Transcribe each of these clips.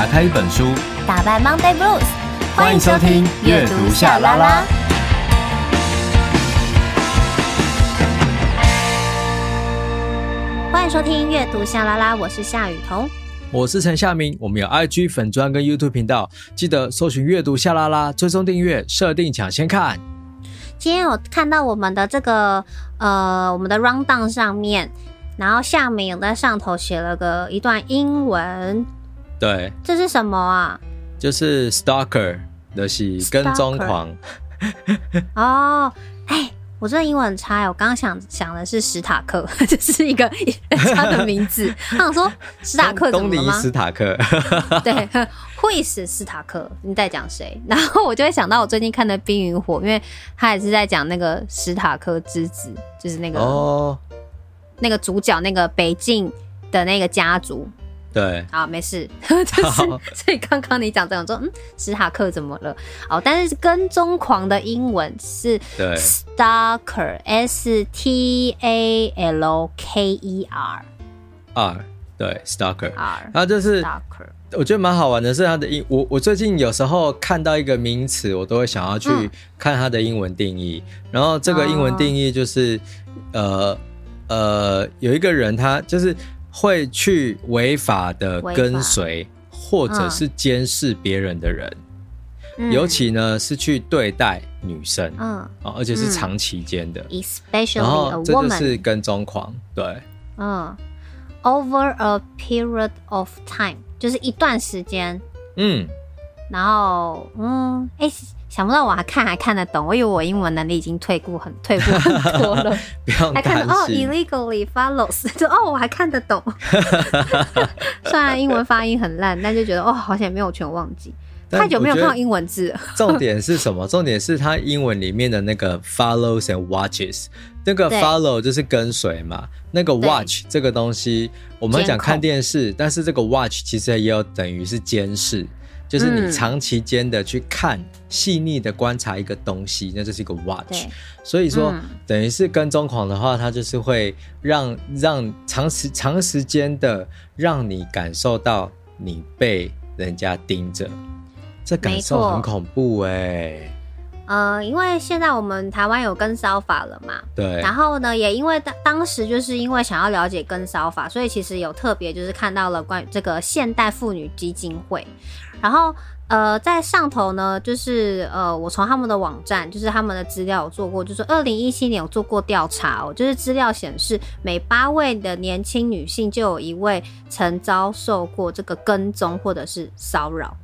打开一本书，打败 Monday Blues。欢迎收听阅读夏拉拉。欢迎收听阅读夏拉拉，我是夏雨桐，我是陈夏明。我们有 IG 粉专跟 YouTube 频道，记得搜寻阅读夏拉拉，追踪订阅，设定抢先看。今天我看到我们的这个呃，我们的 rundown 上面，然后夏明有在上头写了个一段英文。对，这是什么啊？就是 stalker 的是跟踪狂。哦，哎，我这个英文很差，我刚刚想想的是史塔克，这是一个他的名字。他想说史塔克怎么了吗？东尼史塔克。对。会是史塔克，你在讲谁？然后我就会想到我最近看的《冰与火》，因为他也是在讲那个史塔克之子，就是那个哦，那个主角，那个北境的那个家族。对，好，没事，就是所以刚刚你讲这种说，嗯，史塔克怎么了？哦，但是跟踪狂的英文是 stalker，s t a l k e r r，对，stalker。R，然后就是 stalker。我觉得蛮好玩的是它的英，我我最近有时候看到一个名词，我都会想要去看它的英文定义。嗯、然后这个英文定义就是，哦、呃呃，有一个人他就是会去违法的跟随或者是监视别人的人，嗯、尤其呢是去对待女生，嗯，而且是长期间的、嗯、，especially 然后这就是跟踪狂，对，嗯，over a period of time。就是一段时间，嗯，然后，嗯，哎、欸，想不到我还看还看得懂，我以为我英文能力已经退步很退步很多了，还看哦，illegally follows，就哦，我还看得懂，虽然英文发音很烂，但就觉得哦，好像没有全忘记，太久没有看到英文字。重点是什么？重点是它英文里面的那个 follows and watches。那个 follow 就是跟随嘛，那个 watch 这个东西，我们会讲看电视，但是这个 watch 其实也有等于是监视，就是你长期间的去看、细腻的观察一个东西，那就是一个 watch。所以说，嗯、等于是跟踪狂的话，它就是会让让长时长时间的让你感受到你被人家盯着，这感受很恐怖哎、欸。呃，因为现在我们台湾有跟骚法了嘛，对。然后呢，也因为当当时就是因为想要了解跟骚法，所以其实有特别就是看到了关于这个现代妇女基金会。然后呃，在上头呢，就是呃，我从他们的网站，就是他们的资料有做过，就是二零一七年有做过调查哦，就是资料显示每八位的年轻女性就有一位曾遭受过这个跟踪或者是骚扰。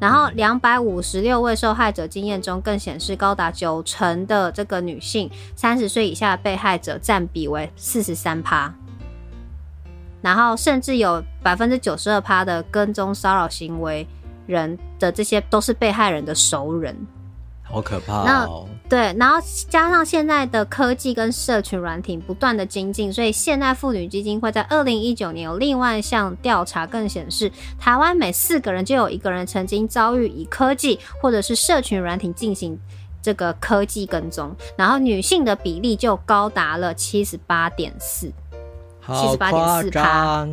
然后，两百五十六位受害者经验中，更显示高达九成的这个女性，三十岁以下的被害者占比为四十三趴。然后，甚至有百分之九十二趴的跟踪骚扰行为人的这些都是被害人的熟人。好可怕哦！对，然后加上现在的科技跟社群软体不断的精进，所以现代妇女基金会在二零一九年有另外一项调查，更显示台湾每四个人就有一个人曾经遭遇以科技或者是社群软体进行这个科技跟踪，然后女性的比例就高达了七十八点四，七十八点四趴，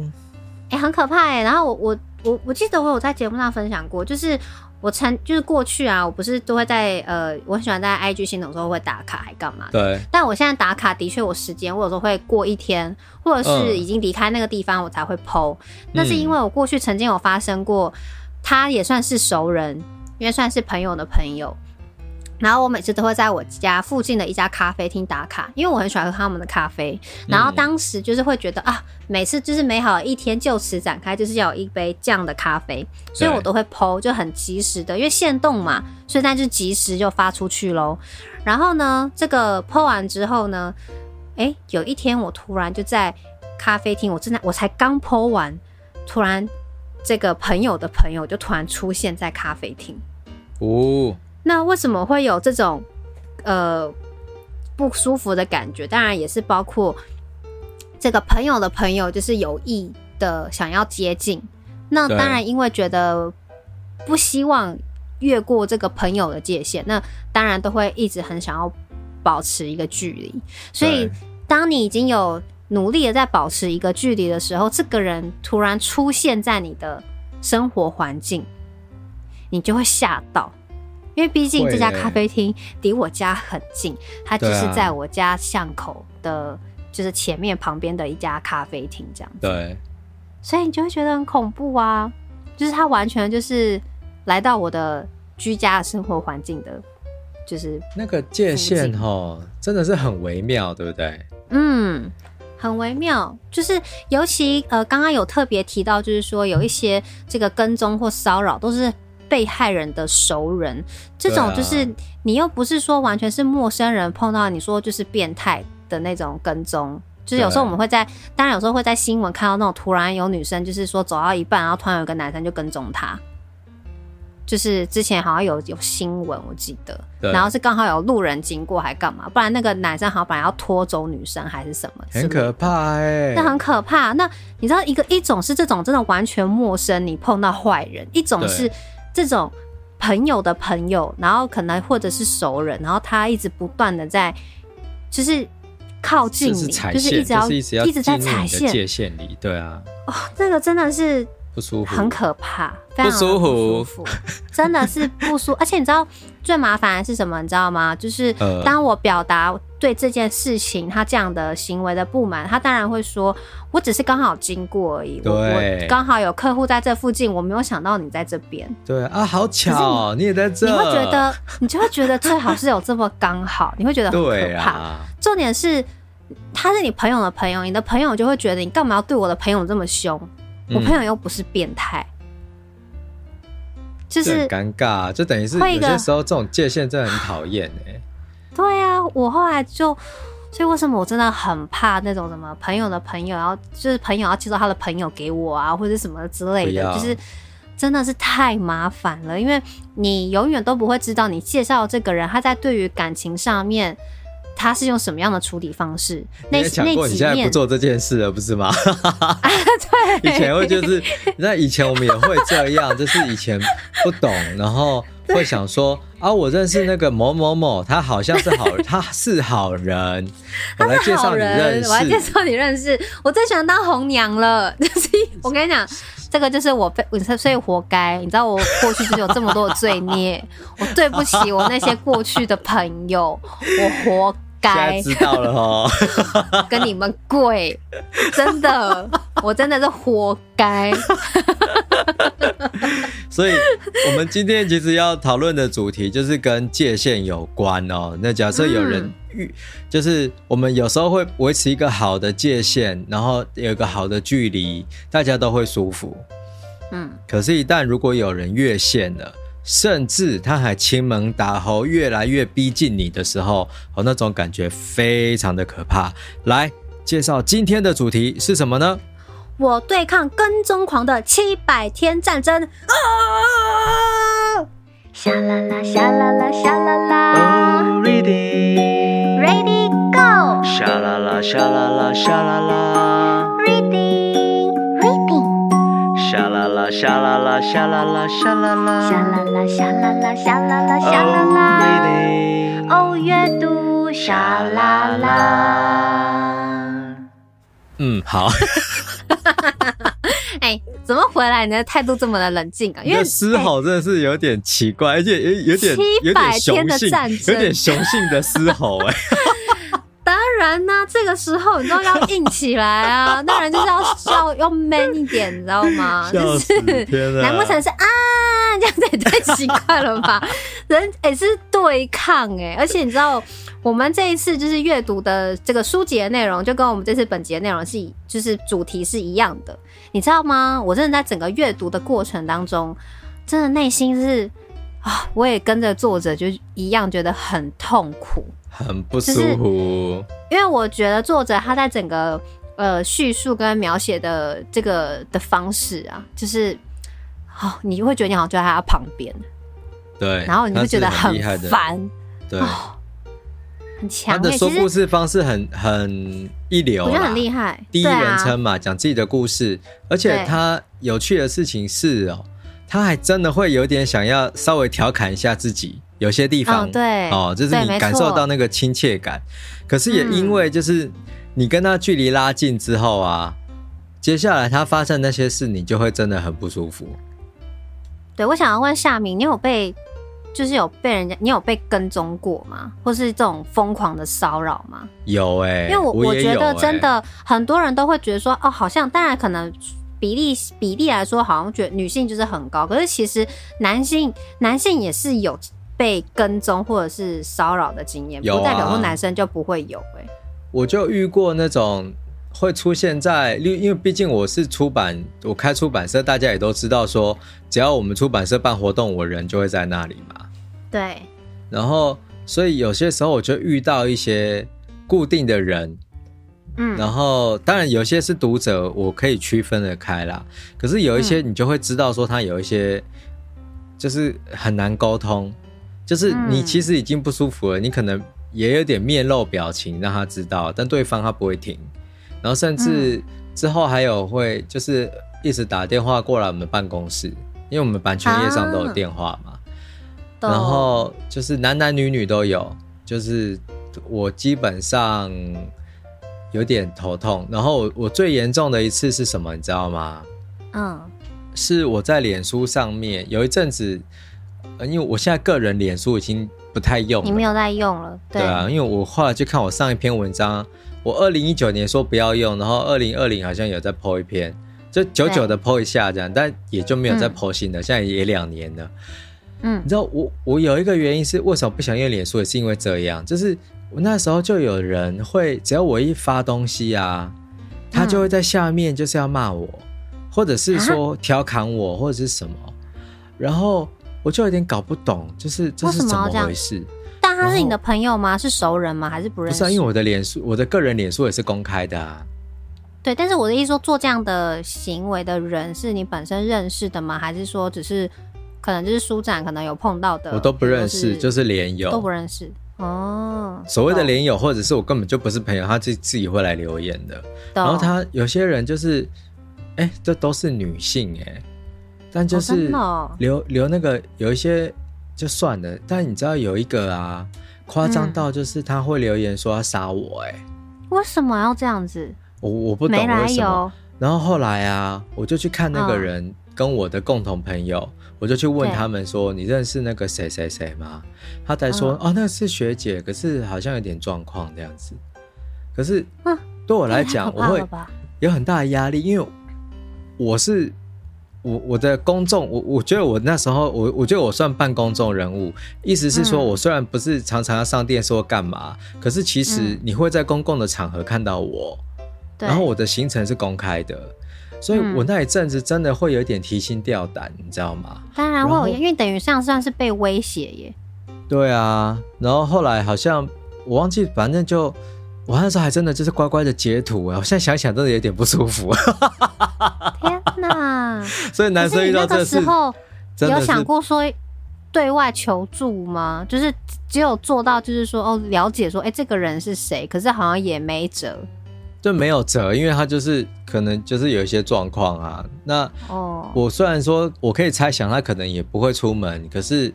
哎，很可怕哎。然后我我我我记得我有在节目上分享过，就是。我曾就是过去啊，我不是都会在呃，我很喜欢在 IG 限动的时候会打卡，还干嘛？对。但我现在打卡的确，我时间我有时候会过一天，或者是已经离开那个地方，我才会 PO。那、嗯、是因为我过去曾经有发生过，他也算是熟人，因为算是朋友的朋友。然后我每次都会在我家附近的一家咖啡厅打卡，因为我很喜欢喝他们的咖啡。然后当时就是会觉得啊，每次就是美好的一天就此展开，就是要有一杯这样的咖啡，所以我都会 po 就很及时的，因为限动嘛，所以那就及时就发出去喽。然后呢，这个 po 完之后呢，诶，有一天我突然就在咖啡厅，我正在我才刚 po 完，突然这个朋友的朋友就突然出现在咖啡厅，哦。那为什么会有这种呃不舒服的感觉？当然也是包括这个朋友的朋友，就是有意的想要接近。那当然，因为觉得不希望越过这个朋友的界限，那当然都会一直很想要保持一个距离。所以，当你已经有努力的在保持一个距离的时候，这个人突然出现在你的生活环境，你就会吓到，因为毕竟这家咖啡厅离我家很近，它就是在我家巷口的，就是前面旁边的一家咖啡厅这样子。对，所以你就会觉得很恐怖啊，就是它完全就是来到我的居家的生活环境的，就是那个界限哦，真的是很微妙，对不对？嗯。很微妙，就是尤其呃，刚刚有特别提到，就是说有一些这个跟踪或骚扰都是被害人的熟人，这种就是你又不是说完全是陌生人碰到，你说就是变态的那种跟踪，就是有时候我们会在，当然有时候会在新闻看到那种突然有女生就是说走到一半，然后突然有个男生就跟踪她。就是之前好像有有新闻，我记得，然后是刚好有路人经过，还干嘛？不然那个男生好像本来要拖走女生还是什么？很可怕哎、欸，那很可怕。那你知道一个一种是这种真的完全陌生，你碰到坏人；一种是这种朋友的朋友，然后可能或者是熟人，然后他一直不断的在就是靠近你，是就是一直要、就是、一直在踩线界限里。对啊，哦，这个真的是。不舒服，很可怕，非常不舒服，舒服真的是不舒服。而且你知道最麻烦的是什么？你知道吗？就是当我表达对这件事情他这样的行为的不满，他当然会说：“我只是刚好经过而已，对我刚好有客户在这附近，我没有想到你在这边。”对啊，好巧，你，你也在这，你会觉得，你就会觉得最好是有这么刚好，你会觉得很可怕。啊、重点是他是你朋友的朋友，你的朋友就会觉得你干嘛要对我的朋友这么凶？我朋友又不是变态，嗯、就是尴尬，就等于是有些时候这种界限真的很讨厌哎。对啊，我后来就，所以为什么我真的很怕那种什么朋友的朋友，然后就是朋友要介绍他的朋友给我啊，或者什么之类的，就是真的是太麻烦了，因为你永远都不会知道你介绍这个人他在对于感情上面。他是用什么样的处理方式？你也讲过，你现在不做这件事了，不是吗？啊、对，以前会就是，那以前我们也会这样，就是以前不懂，然后会想说啊，我认识那个某某某，他好像是好，他是好人，我来介绍你认识，我来介绍你认识，我最喜欢当红娘了，就是我跟你讲。这个就是我被，所以活该。你知道我过去就是有这么多的罪孽，我对不起我那些过去的朋友，我活该。知道了哦，跟你们跪，真的，我真的是活该。所以，我们今天其实要讨论的主题就是跟界限有关哦。那假设有人遇，嗯、就是我们有时候会维持一个好的界限，然后有一个好的距离，大家都会舒服。嗯。可是，一旦如果有人越线了，甚至他还亲门打吼，越来越逼近你的时候，哦，那种感觉非常的可怕。来介绍今天的主题是什么呢？我对抗跟踪狂的七百天战争啊！沙啦啦，沙啦啦，沙啦啦。Oh, ready, ready, go！沙啦啦，沙啦啦，沙啦啦。沙啦啦，沙啦啦，沙啦啦，沙啦啦。沙啦啦，沙啦啦，沙啦啦，沙啦啦。哦，阅读沙啦啦。嗯，好。哎、欸，怎么回来？你的态度这么的冷静啊？因为嘶吼真的是有点奇怪，而且有有点七百天的战，有点雄性的嘶吼哎。当然呢、啊，这个时候你知道要硬起来啊，当然就是要要 要 man 一点，你知道吗？就是难不成是啊？这样子也太奇怪了吧？人也、欸、是对抗哎、欸，而且你知道。我们这一次就是阅读的这个书籍的内容，就跟我们这次本集的内容是，就是主题是一样的，你知道吗？我真的在整个阅读的过程当中，真的内心是啊，我也跟着作者就一样，觉得很痛苦，很不舒服。因为我觉得作者他在整个呃叙述跟描写的这个的方式啊，就是哦，你会觉得你好像就在他旁边，对，然后你会觉得很烦，对。哦很强，他的说故事方式很很一流，我觉得很厉害。第一人称嘛，讲、啊、自己的故事，而且他有趣的事情是哦，他还真的会有点想要稍微调侃一下自己，有些地方，哦，对哦，就是你感受到那个亲切感。可是也因为就是你跟他距离拉近之后啊，嗯、接下来他发生那些事，你就会真的很不舒服。对，我想要问夏明，你有被就是有被人家，你有被跟踪过吗？或是这种疯狂的骚扰吗？有哎、欸，因为我我，我觉得真的很多人都会觉得说，哦，好像当然可能比例比例来说，好像觉得女性就是很高，可是其实男性男性也是有被跟踪或者是骚扰的经验，不代表说男生就不会有哎、欸。我就遇过那种。会出现在，因因为毕竟我是出版，我开出版社，大家也都知道说，只要我们出版社办活动，我人就会在那里嘛。对。然后，所以有些时候我就遇到一些固定的人，嗯，然后当然有些是读者，我可以区分的开啦。可是有一些你就会知道说，他有一些就是很难沟通，就是你其实已经不舒服了，你可能也有点面露表情让他知道，但对方他不会停。然后甚至之后还有会就是一直打电话过来我们办公室，因为我们版权页上都有电话嘛。然后就是男男女女都有，就是我基本上有点头痛。然后我我最严重的一次是什么，你知道吗？嗯，是我在脸书上面有一阵子，因为我现在个人脸书已经不太用了，你没有在用了，对。啊，因为我后来去看我上一篇文章。我二零一九年说不要用，然后二零二零好像有在 po 一篇，就久久的 po 一下这样，但也就没有再 po 新的，嗯、现在也两年了。嗯，你知道我我有一个原因是为什么不想用脸书，也是因为这样，就是我那时候就有人会，只要我一发东西啊，他就会在下面就是要骂我，或者是说调侃我，或者是什么，然后我就有点搞不懂，就是这是怎么回事？但他是你的朋友吗？是熟人吗？还是不认识？不是啊，因为我的脸书，我的个人脸书也是公开的啊。对，但是我的意思说，做这样的行为的人是你本身认识的吗？还是说只是可能就是书展可能有碰到的？我都不认识，就是连友都不认识哦。所谓的连友，或者是我根本就不是朋友，他自自己会来留言的。然后他有些人就是，哎、欸，这都是女性哎、欸，但就是留留那个有一些。就算了，但你知道有一个啊，夸张到就是他会留言说要杀我、欸，哎、嗯，为什么要这样子？我我不懂为什么。然后后来啊，我就去看那个人跟我的共同朋友，哦、我就去问他们说：“你认识那个谁谁谁吗？”他才说：“嗯、哦，那是学姐，可是好像有点状况这样子。”可是对我来讲，我会有很大的压力，因为我是。我我的公众，我我觉得我那时候，我我觉得我算半公众人物，意思是说，我虽然不是常常要上电视或干嘛，嗯、可是其实你会在公共的场合看到我，嗯、然后我的行程是公开的，所以我那一阵子真的会有点提心吊胆，你知道吗？当然会有，因为等于上算是被威胁耶。对啊，然后后来好像我忘记，反正就。我那时候还真的就是乖乖的截图啊！我现在想想真的有点不舒服。天哪！所以男生遇到这个时候，有想过说对外求助吗？就是只有做到就是说哦，了解说哎、欸，这个人是谁？可是好像也没辙，就没有辙，因为他就是可能就是有一些状况啊。那哦，我虽然说我可以猜想他可能也不会出门，可是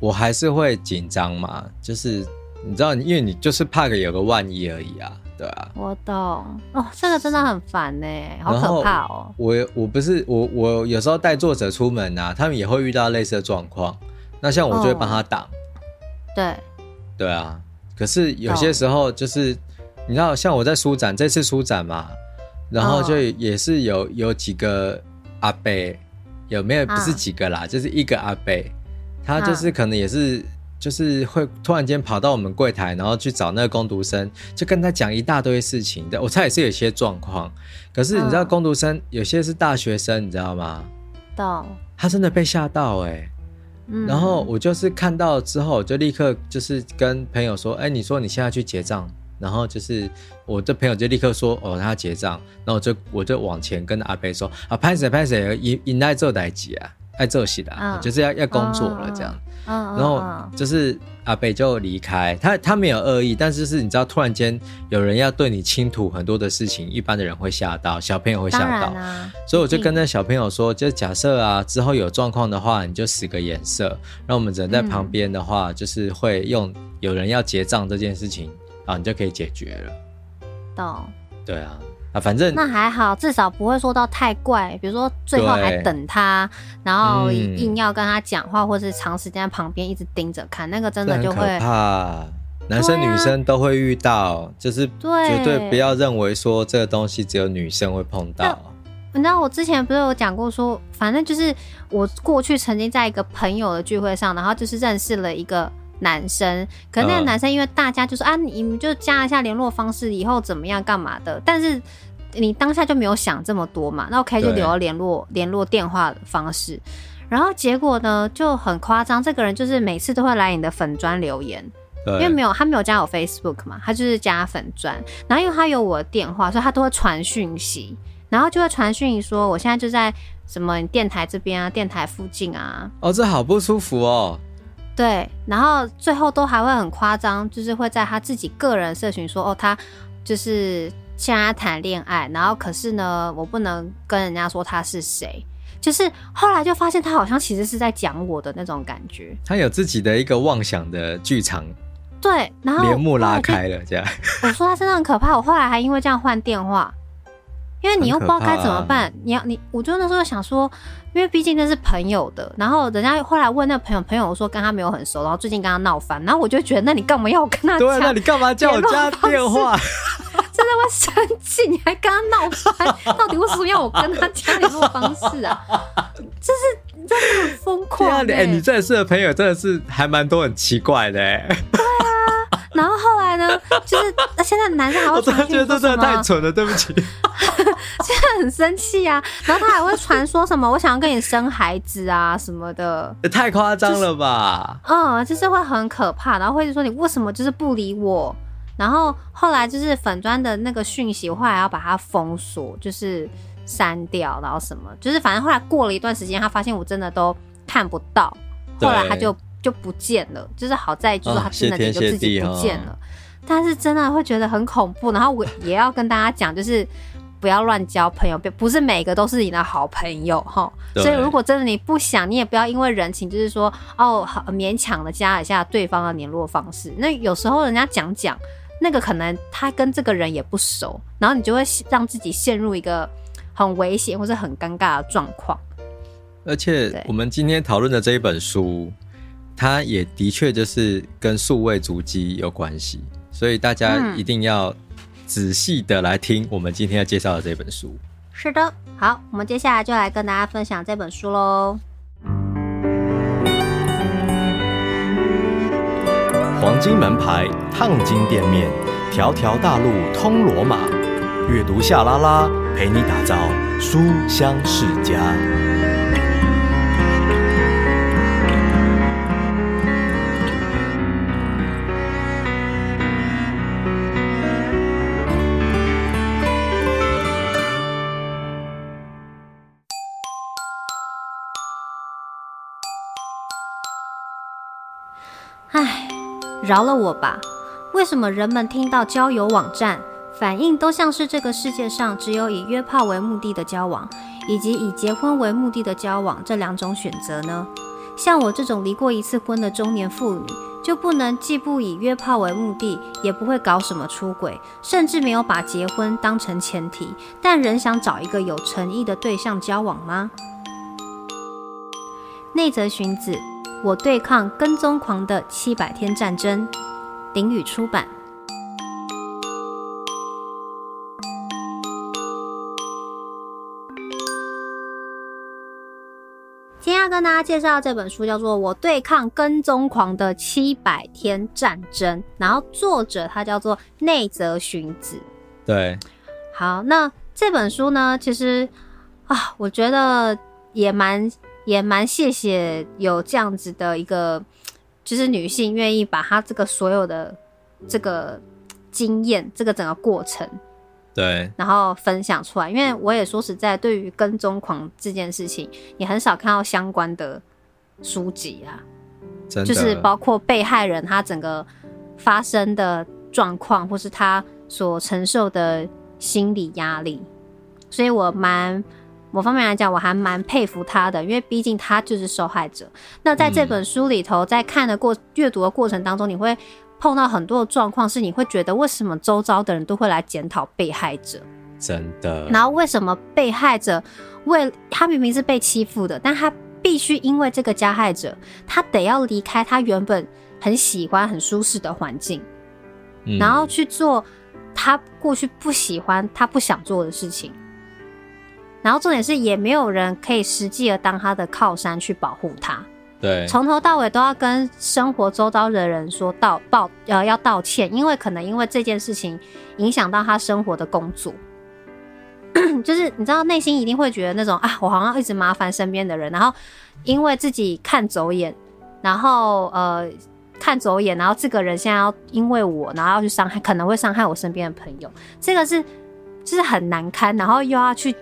我还是会紧张嘛，就是。你知道，因为你就是怕个有个万一而已啊，对啊。我懂哦，这个真的很烦呢，好可怕哦。我我不是我我有时候带作者出门啊，他们也会遇到类似的状况。那像我就会帮他挡。对。对啊，可是有些时候就是你知道，像我在书展这次书展嘛，然后就也是有有几个阿伯，有没有？不是几个啦，就是一个阿伯，他就是可能也是。就是会突然间跑到我们柜台，然后去找那个工读生，就跟他讲一大堆事情的。我猜也是有些状况，可是你知道工读生有些是大学生，你知道吗？到他真的被吓到哎、然后我就是看到之后，我就立刻就是跟朋友说，哎、欸，你说你现在去结账，然后就是我的朋友就立刻说，哦，他结账，然后我就我就往前跟阿伯说，啊，拍谁拍谁，应应该做代志啊。爱做戏的，嗯、就是要要工作了这样，嗯、然后就是阿北就离开，他他没有恶意，但是是你知道，突然间有人要对你倾吐很多的事情，一般的人会吓到，小朋友会吓到，啊、所以我就跟那小朋友说，就假设啊之后有状况的话，你就使个眼色，让我们人在旁边的话，嗯、就是会用有人要结账这件事情啊，你就可以解决了。懂。对啊。啊，反正那还好，至少不会说到太怪，比如说最后还等他，然后硬要跟他讲话，嗯、或是长时间在旁边一直盯着看，那个真的就会怕。男生女生都会遇到，啊、就是绝对不要认为说这个东西只有女生会碰到。你知道我之前不是有讲过说，反正就是我过去曾经在一个朋友的聚会上，然后就是认识了一个男生，可是那个男生因为大家就说、嗯、啊，你们就加一下联络方式，以后怎么样干嘛的，但是你当下就没有想这么多嘛，那 OK 就留了联络联络电话的方式，然后结果呢就很夸张，这个人就是每次都会来你的粉砖留言。因为没有他没有加我 Facebook 嘛，他就是加粉砖，然后因为他有我的电话，所以他都会传讯息，然后就会传讯息说我现在就在什么电台这边啊，电台附近啊。哦，这好不舒服哦。对，然后最后都还会很夸张，就是会在他自己个人社群说哦，他就是现在谈恋爱，然后可是呢，我不能跟人家说他是谁，就是后来就发现他好像其实是在讲我的那种感觉，他有自己的一个妄想的剧场。对，然后帘幕拉开了，这样。我说他真的很可怕，我后来还因为这样换电话，因为你又不知道该怎么办。啊、你要你，我就那时候想说，因为毕竟那是朋友的，然后人家后来问那个朋友，朋友说跟他没有很熟，然后最近跟他闹翻，然后我就觉得，那你干嘛要跟他？对，那你干嘛叫我加电话？真的会生气，你还跟他闹翻，到底为什么要我跟他加联络方式啊？这是真的很疯狂、欸。哎、欸，你认识的朋友真的是还蛮多很奇怪的、欸。对啊。然后后来呢，就是现在男生还会觉得这真的太蠢了，对不起。现在很生气啊，然后他还会传说什么我想要跟你生孩子啊什么的，也太夸张了吧？就是、嗯，就是会很可怕，然后会说你为什么就是不理我？然后后来就是粉砖的那个讯息，我后来要把它封锁，就是删掉，然后什么，就是反正后来过了一段时间，他发现我真的都看不到，后来他就。就不见了，就是好在就是他真的就自己不见了，哦哦、但是真的会觉得很恐怖。然后我也要跟大家讲，就是不要乱交朋友，不是每个都是你的好朋友哈。所以如果真的你不想，你也不要因为人情，就是说哦，好勉强的加一下对方的联络方式。那有时候人家讲讲，那个可能他跟这个人也不熟，然后你就会让自己陷入一个很危险或者很尴尬的状况。而且我们今天讨论的这一本书。它也的确就是跟数位足迹有关系，所以大家一定要仔细的来听我们今天要介绍的这本书。是的，好，我们接下来就来跟大家分享这本书喽。黄金门牌，烫金店面，条条大路通罗马。阅读夏拉拉，陪你打造书香世家。饶了我吧！为什么人们听到交友网站，反应都像是这个世界上只有以约炮为目的的交往，以及以结婚为目的的交往这两种选择呢？像我这种离过一次婚的中年妇女，就不能既不以约炮为目的，也不会搞什么出轨，甚至没有把结婚当成前提，但仍想找一个有诚意的对象交往吗？内泽荀子。我对抗跟踪狂的七百天战争，鼎宇出版。今天要跟大家介绍这本书，叫做《我对抗跟踪狂的七百天战争》，然后作者他叫做内泽荀子。对，好，那这本书呢，其实啊，我觉得也蛮。也蛮谢谢有这样子的一个，就是女性愿意把她这个所有的这个经验，这个整个过程，对，然后分享出来。因为我也说实在，对于跟踪狂这件事情，也很少看到相关的书籍啊，就是包括被害人他整个发生的状况，或是他所承受的心理压力，所以我蛮。某方面来讲，我还蛮佩服他的，因为毕竟他就是受害者。那在这本书里头，在看的过阅读的过程当中，你会碰到很多的状况，是你会觉得为什么周遭的人都会来检讨被害者真的。然后为什么被害者为他明明是被欺负的，但他必须因为这个加害者，他得要离开他原本很喜欢、很舒适的环境，嗯，然后去做他过去不喜欢、他不想做的事情。然后重点是，也没有人可以实际的当他的靠山去保护他。对，从头到尾都要跟生活周遭的人说道报呃要道歉，因为可能因为这件事情影响到他生活的工作，就是你知道内心一定会觉得那种啊，我好像一直麻烦身边的人，然后因为自己看走眼，然后呃看走眼，然后这个人现在要因为我，然后要去伤害，可能会伤害我身边的朋友，这个是就是很难堪，然后又要去，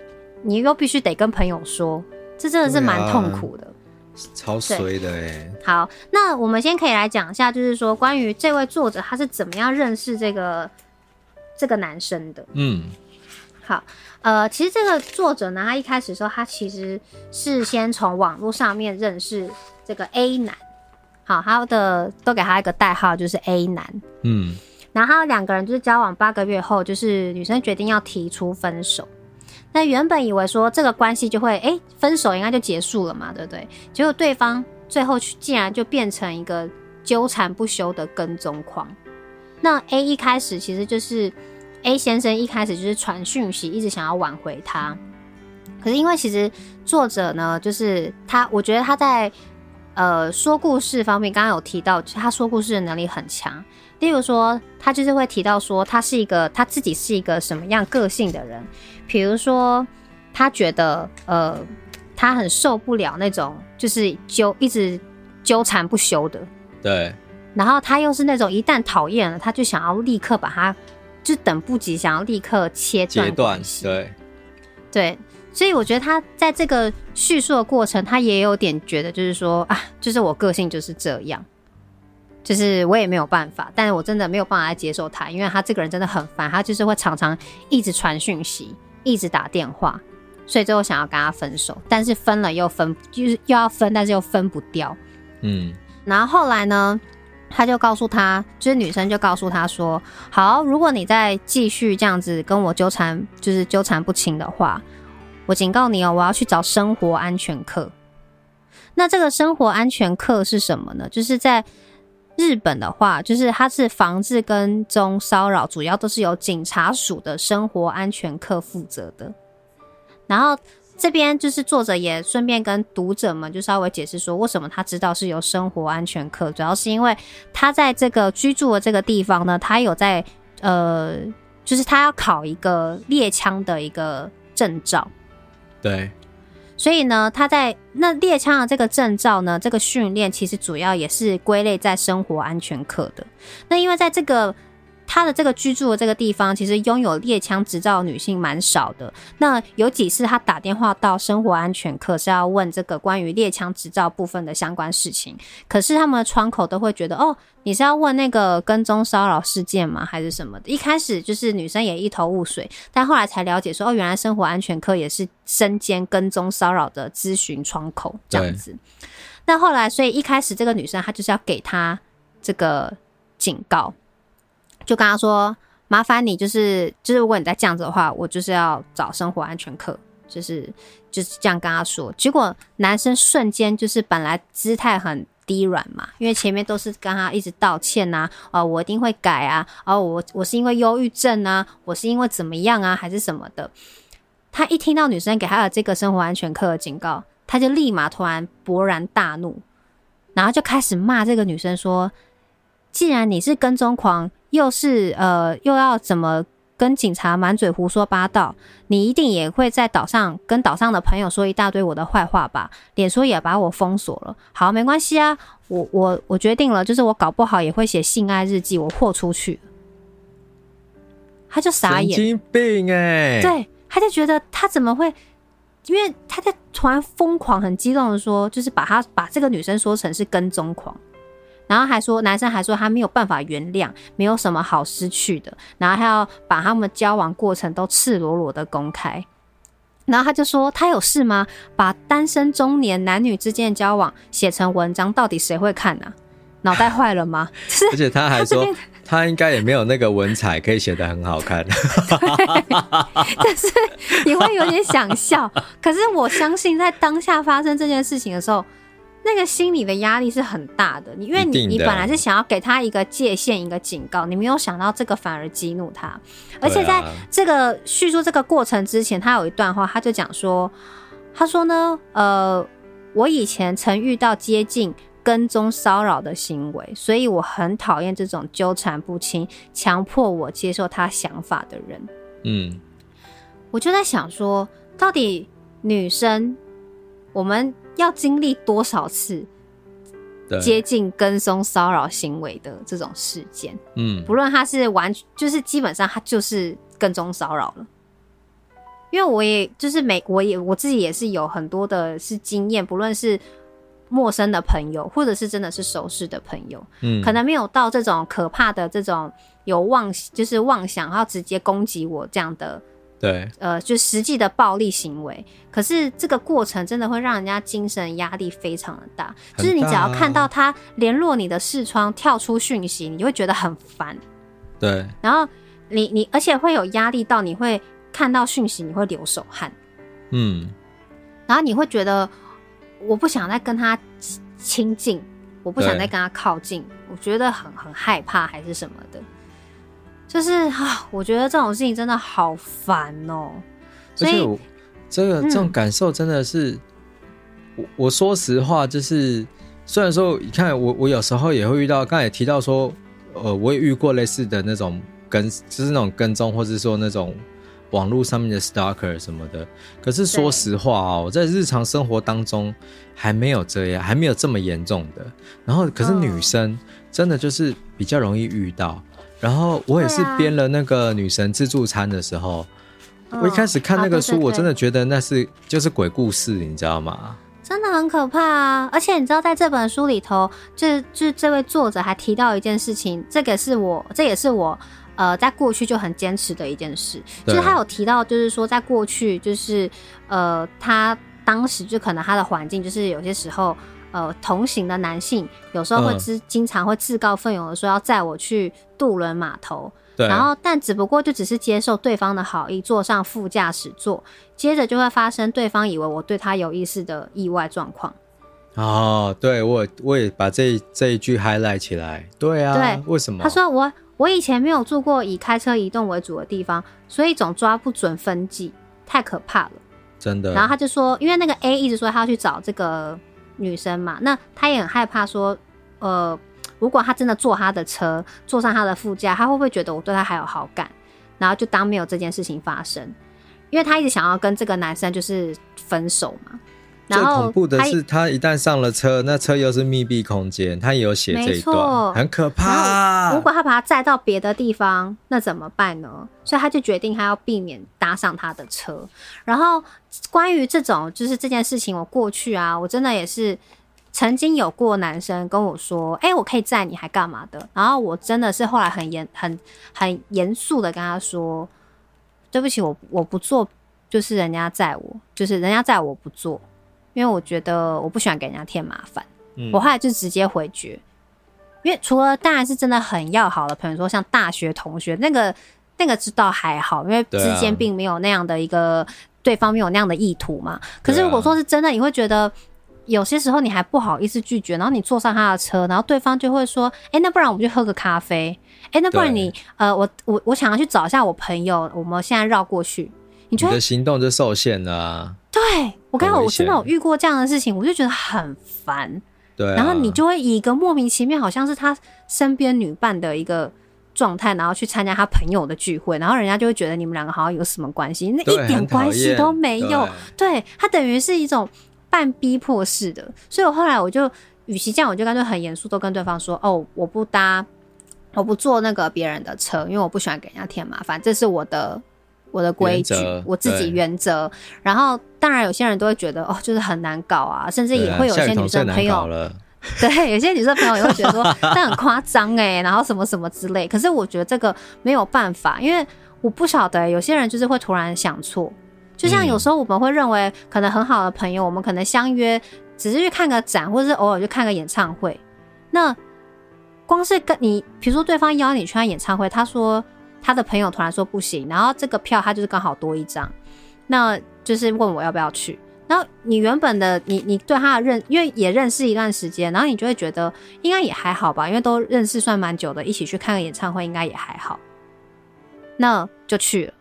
你又必须得跟朋友说，这真的是蛮痛苦的。超衰的哎！好，那我们先可以来讲一下，就是说关于这位作者他是怎么样认识这个这个男生的。嗯，好，呃，其实这个作者呢，他一开始说他其实是先从网络上面认识这个 A 男，好，他的都给他一个代号，就是 A 男。嗯，然后两个人就是交往八个月后，就是女生决定要提出分手。那原本以为说这个关系就会哎、分手应该就结束了嘛，对不对？结果对方最后竟然就变成一个纠缠不休的跟踪狂。那 A 一开始其实就是 A 先生一开始就是传讯息，一直想要挽回他。可是因为其实作者呢，就是他，我觉得他在呃说故事方面，刚刚有提到，他说故事的能力很强。例如说，他就是会提到说，他是一个他自己是一个什么样个性的人。比如说，他觉得呃，他很受不了那种就是纠一直纠缠不休的。对。然后他又是那种一旦讨厌了，他就想要立刻把他就等不及，想要立刻切断关系。对。对，所以我觉得他在这个叙述的过程，他也有点觉得就是说啊，就是我个性就是这样，就是我也没有办法，但是我真的没有办法来接受他，因为他这个人真的很烦，他就是会常常一直传讯息。一直打电话，所以最后想要跟他分手，但是分了又分，就是又要分，但是又分不掉。嗯，然后后来呢，他就告诉他，就是女生就告诉他说：“好，如果你再继续这样子跟我纠缠，就是纠缠不清的话，我警告你哦，我要去找生活安全课。那这个生活安全课是什么呢？就是在。”日本的话，就是它是防治跟踪骚扰，主要都是由警察署的生活安全课负责的。然后这边就是作者也顺便跟读者们就稍微解释说，为什么他知道是由生活安全课，主要是因为他在这个居住的这个地方呢，他有在呃，就是他要考一个猎枪的一个证照。对。所以呢，他在那猎枪的这个证照呢，这个训练其实主要也是归类在生活安全课的。那因为在这个。他的这个居住的这个地方，其实拥有猎枪执照的女性蛮少的。那有几次他打电话到生活安全课是要问这个关于猎枪执照部分的相关事情，可是他们的窗口都会觉得，哦，你是要问那个跟踪骚扰事件吗？还是什么的？一开始就是女生也一头雾水，但后来才了解说，哦，原来生活安全课也是身兼跟踪骚扰的咨询窗口这样子。那后来，所以一开始这个女生她就是要给他这个警告。就跟他说：“麻烦你，就是就是，如果你再这样子的话，我就是要找生活安全课，就是就是这样跟他说。”结果男生瞬间就是本来姿态很低软嘛，因为前面都是跟他一直道歉呐，啊，我一定会改啊，哦，我我是因为忧郁症啊，我是因为怎么样啊，还是什么的。他一听到女生给他的这个生活安全课的警告，他就立马突然勃然大怒，然后就开始骂这个女生说：“既然你是跟踪狂。”又是呃，又要怎么跟警察满嘴胡说八道？你一定也会在岛上跟岛上的朋友说一大堆我的坏话吧？脸书也把我封锁了。好，没关系啊，我我我决定了，就是我搞不好也会写性爱日记，我豁出去。他就傻眼，神经病哎！对，他就觉得他怎么会？因为他在突然疯狂、很激动的说，就是把他把这个女生说成是跟踪狂。然后还说，男生还说他没有办法原谅，没有什么好失去的，然后还要把他们交往过程都赤裸裸的公开。然后他就说，他有事吗？把单身中年男女之间的交往写成文章，到底谁会看呢、啊？脑袋坏了吗？而且他还说，他应该也没有那个文采可以写得很好看。但是你会有点想笑。可是我相信，在当下发生这件事情的时候，那个心理的压力是很大的。你因为你你本来是想要给他一个界限，一个警告，你没有想到这个反而激怒他。而且在这个叙述这个过程之前，他有一段话，他就讲说，他说呢，呃。我以前曾遇到接近跟踪骚扰的行为，所以我很讨厌这种纠缠不清、强迫我接受他想法的人。嗯，我就在想说，到底女生我们要经历多少次接近跟踪骚扰行为的这种事件？嗯，不论他是完，就是基本上他就是跟踪骚扰了。因为我也就是每我也我自己也是有很多的是经验，不论是陌生的朋友，或者是真的是熟识的朋友，嗯，可能没有到这种可怕的这种有妄就是妄想要直接攻击我这样的，对，呃，就实际的暴力行为。可是这个过程真的会让人家精神压力非常的大，就是你只要看到他联络你的视窗跳出讯息，你就会觉得很烦，对，然后你你而且会有压力到你会。看到讯息你会流手汗，嗯，然后你会觉得我不想再跟他亲近，我不想再跟他靠近，我觉得很很害怕还是什么的，就是啊，我觉得这种事情真的好烦哦。所以我这个这种感受真的是，我我说实话，就是虽然说你看我我有时候也会遇到，刚才也提到说，呃，我也遇过类似的那种跟，就是那种跟踪，或者说那种。网络上面的 stalker 什么的，可是说实话哦，在日常生活当中还没有这样，还没有这么严重的。然后，可是女生真的就是比较容易遇到。然后我也是编了那个女神自助餐的时候，我一开始看那个书，我真的觉得那是就是鬼故事，你知道吗？真的很可怕啊！而且你知道，在这本书里头，就是就这位作者还提到一件事情，这个是我，这也是我。呃，在过去就很坚持的一件事，就是他有提到，就是说，在过去，就是呃，他当时就可能他的环境，就是有些时候，呃，同行的男性有时候会自、嗯、经常会自告奋勇的说要载我去渡轮码头，对，然后但只不过就只是接受对方的好意，坐上副驾驶座，接着就会发生对方以为我对他有意思的意外状况。哦，对我我也把这这一句 highlight 起来，对啊，对，为什么？他说我。我以前没有住过以开车移动为主的地方，所以总抓不准分际，太可怕了，真的。然后他就说，因为那个 A 一直说他要去找这个女生嘛，那她也很害怕说，呃，如果他真的坐他的车，坐上他的副驾，他会不会觉得我对他还有好感？然后就当没有这件事情发生，因为他一直想要跟这个男生就是分手嘛。最恐怖的是，他一旦上了车，那车又是密闭空间，他也有写这一段，很可怕。如果他把他载到别的地方，那怎么办呢？所以他就决定他要避免搭上他的车。然后关于这种就是这件事情，我过去啊，我真的也是曾经有过男生跟我说：“哎，我可以载你，还干嘛的？”然后我真的是后来很严、很很严肃的跟他说：“对不起，我我不做，就是人家载我，就是人家载我不坐。”因为我觉得我不喜欢给人家添麻烦，嗯，我后来就直接回绝。因为除了当然是真的很要好的朋友，说像大学同学那个那个知道还好，因为之间并没有那样的一个对方没有那样的意图嘛。可是如果说是真的，你会觉得有些时候你还不好意思拒绝，然后你坐上他的车，然后对方就会说：“哎，那不然我们去喝个咖啡？哎，那不然你呃，我我我想要去找一下我朋友，我们现在绕过去。”你觉得你的行动就受限了啊。对，我刚刚我真的有遇过这样的事情，我就觉得很烦。对、啊，然后你就会以一个莫名其妙，好像是他身边女伴的一个状态，然后去参加他朋友的聚会，然后人家就会觉得你们两个好像有什么关系，那一点关系都没有。对，对他等于是一种半逼迫式的，所以我后来我就，与其这样，我就干脆很严肃，都跟对方说：“哦，我不搭，我不坐那个别人的车，因为我不喜欢给人家添麻烦，这是我的。”我的规矩，我自己原则。然后，当然有些人都会觉得哦，就是很难搞啊，甚至也会有些女生朋友，对，有些女生朋友也会觉得说，但很夸张哎，然后什么什么之类。可是我觉得这个没有办法，因为我不晓得有些人就是会突然想错。就像有时候我们会认为可能很好的朋友，我们可能相约只是去看个展，或者是偶尔去看个演唱会，那。光是跟你，比如说对方邀你去看演唱会，他说他的朋友突然说不行，然后这个票他就是刚好多一张，那就是问我要不要去。然后你原本的你你对他的认，因为也认识一段时间，然后你就会觉得应该也还好吧，因为都认识算蛮久的，一起去看个演唱会应该也还好，那就去了。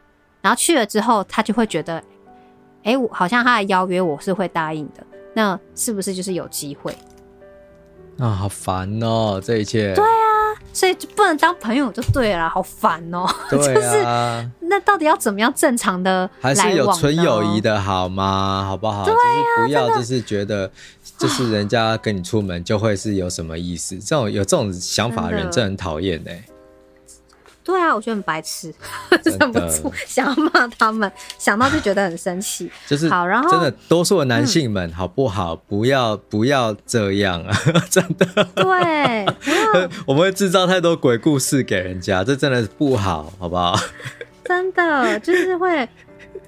然后去了之后，他就会觉得，哎，我好像他的邀约我是会答应的，那是不是就是有机会？啊，好烦哦，这一切。对啊。所以就不能当朋友就对了，好烦哦、喔。对啊，就是那到底要怎么样正常的？还是有纯友谊的好吗？好不好？对啊，就是不要就是觉得就是人家跟你出门就会是有什么意思，这种有这种想法的人真的很讨厌哎。对啊，我觉得很白痴，忍不住想要骂他们，想到就觉得很生气。就是好，然后真的多数的男性们，好不好？嗯、不要不要这样啊！真的，对，我们会制造太多鬼故事给人家，这真的是不好，好不好？真的就是会，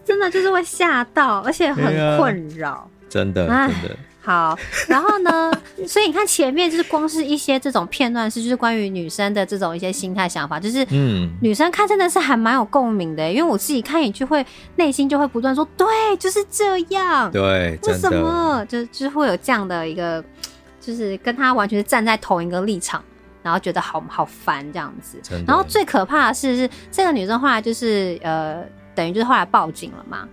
真的就是会吓到，而且很困扰、啊，真的，真的。好，然后呢？所以你看前面就是光是一些这种片段，是就是关于女生的这种一些心态想法，就是嗯，女生看真的是还蛮有共鸣的，因为我自己看也就会内心就会不断说，对，就是这样，对，为什么就就会有这样的一个，就是跟他完全是站在同一个立场，然后觉得好好烦这样子。然后最可怕的是，是这个女生后来就是呃，等于就是后来报警了嘛，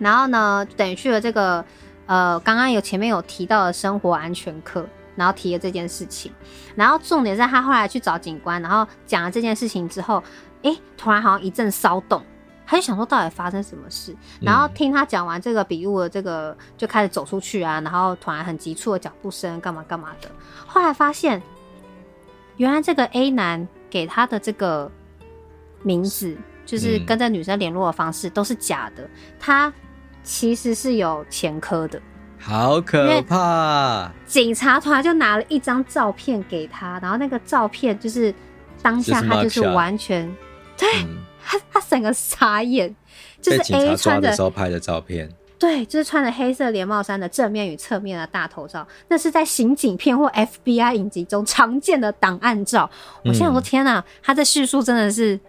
然后呢，等于去了这个。呃，刚刚有前面有提到的生活安全课，然后提了这件事情，然后重点是他后来去找警官，然后讲了这件事情之后，诶，突然好像一阵骚动，他就想说到底发生什么事，然后听他讲完这个笔录的这个，就开始走出去啊，然后突然很急促的脚步声，干嘛干嘛的，后来发现，原来这个 A 男给他的这个名字，就是跟这女生联络的方式都是假的，他。其实是有前科的，好可怕！警察团就拿了一张照片给他，然后那个照片就是当下他就是完全，对、嗯、他他整个傻眼，就是 A 穿的时候拍的照片，对，就是穿着黑色连帽衫的正面与侧面的大头照，那是在刑警片或 FBI 影集中常见的档案照。我现在说天哪，他的叙述真的是。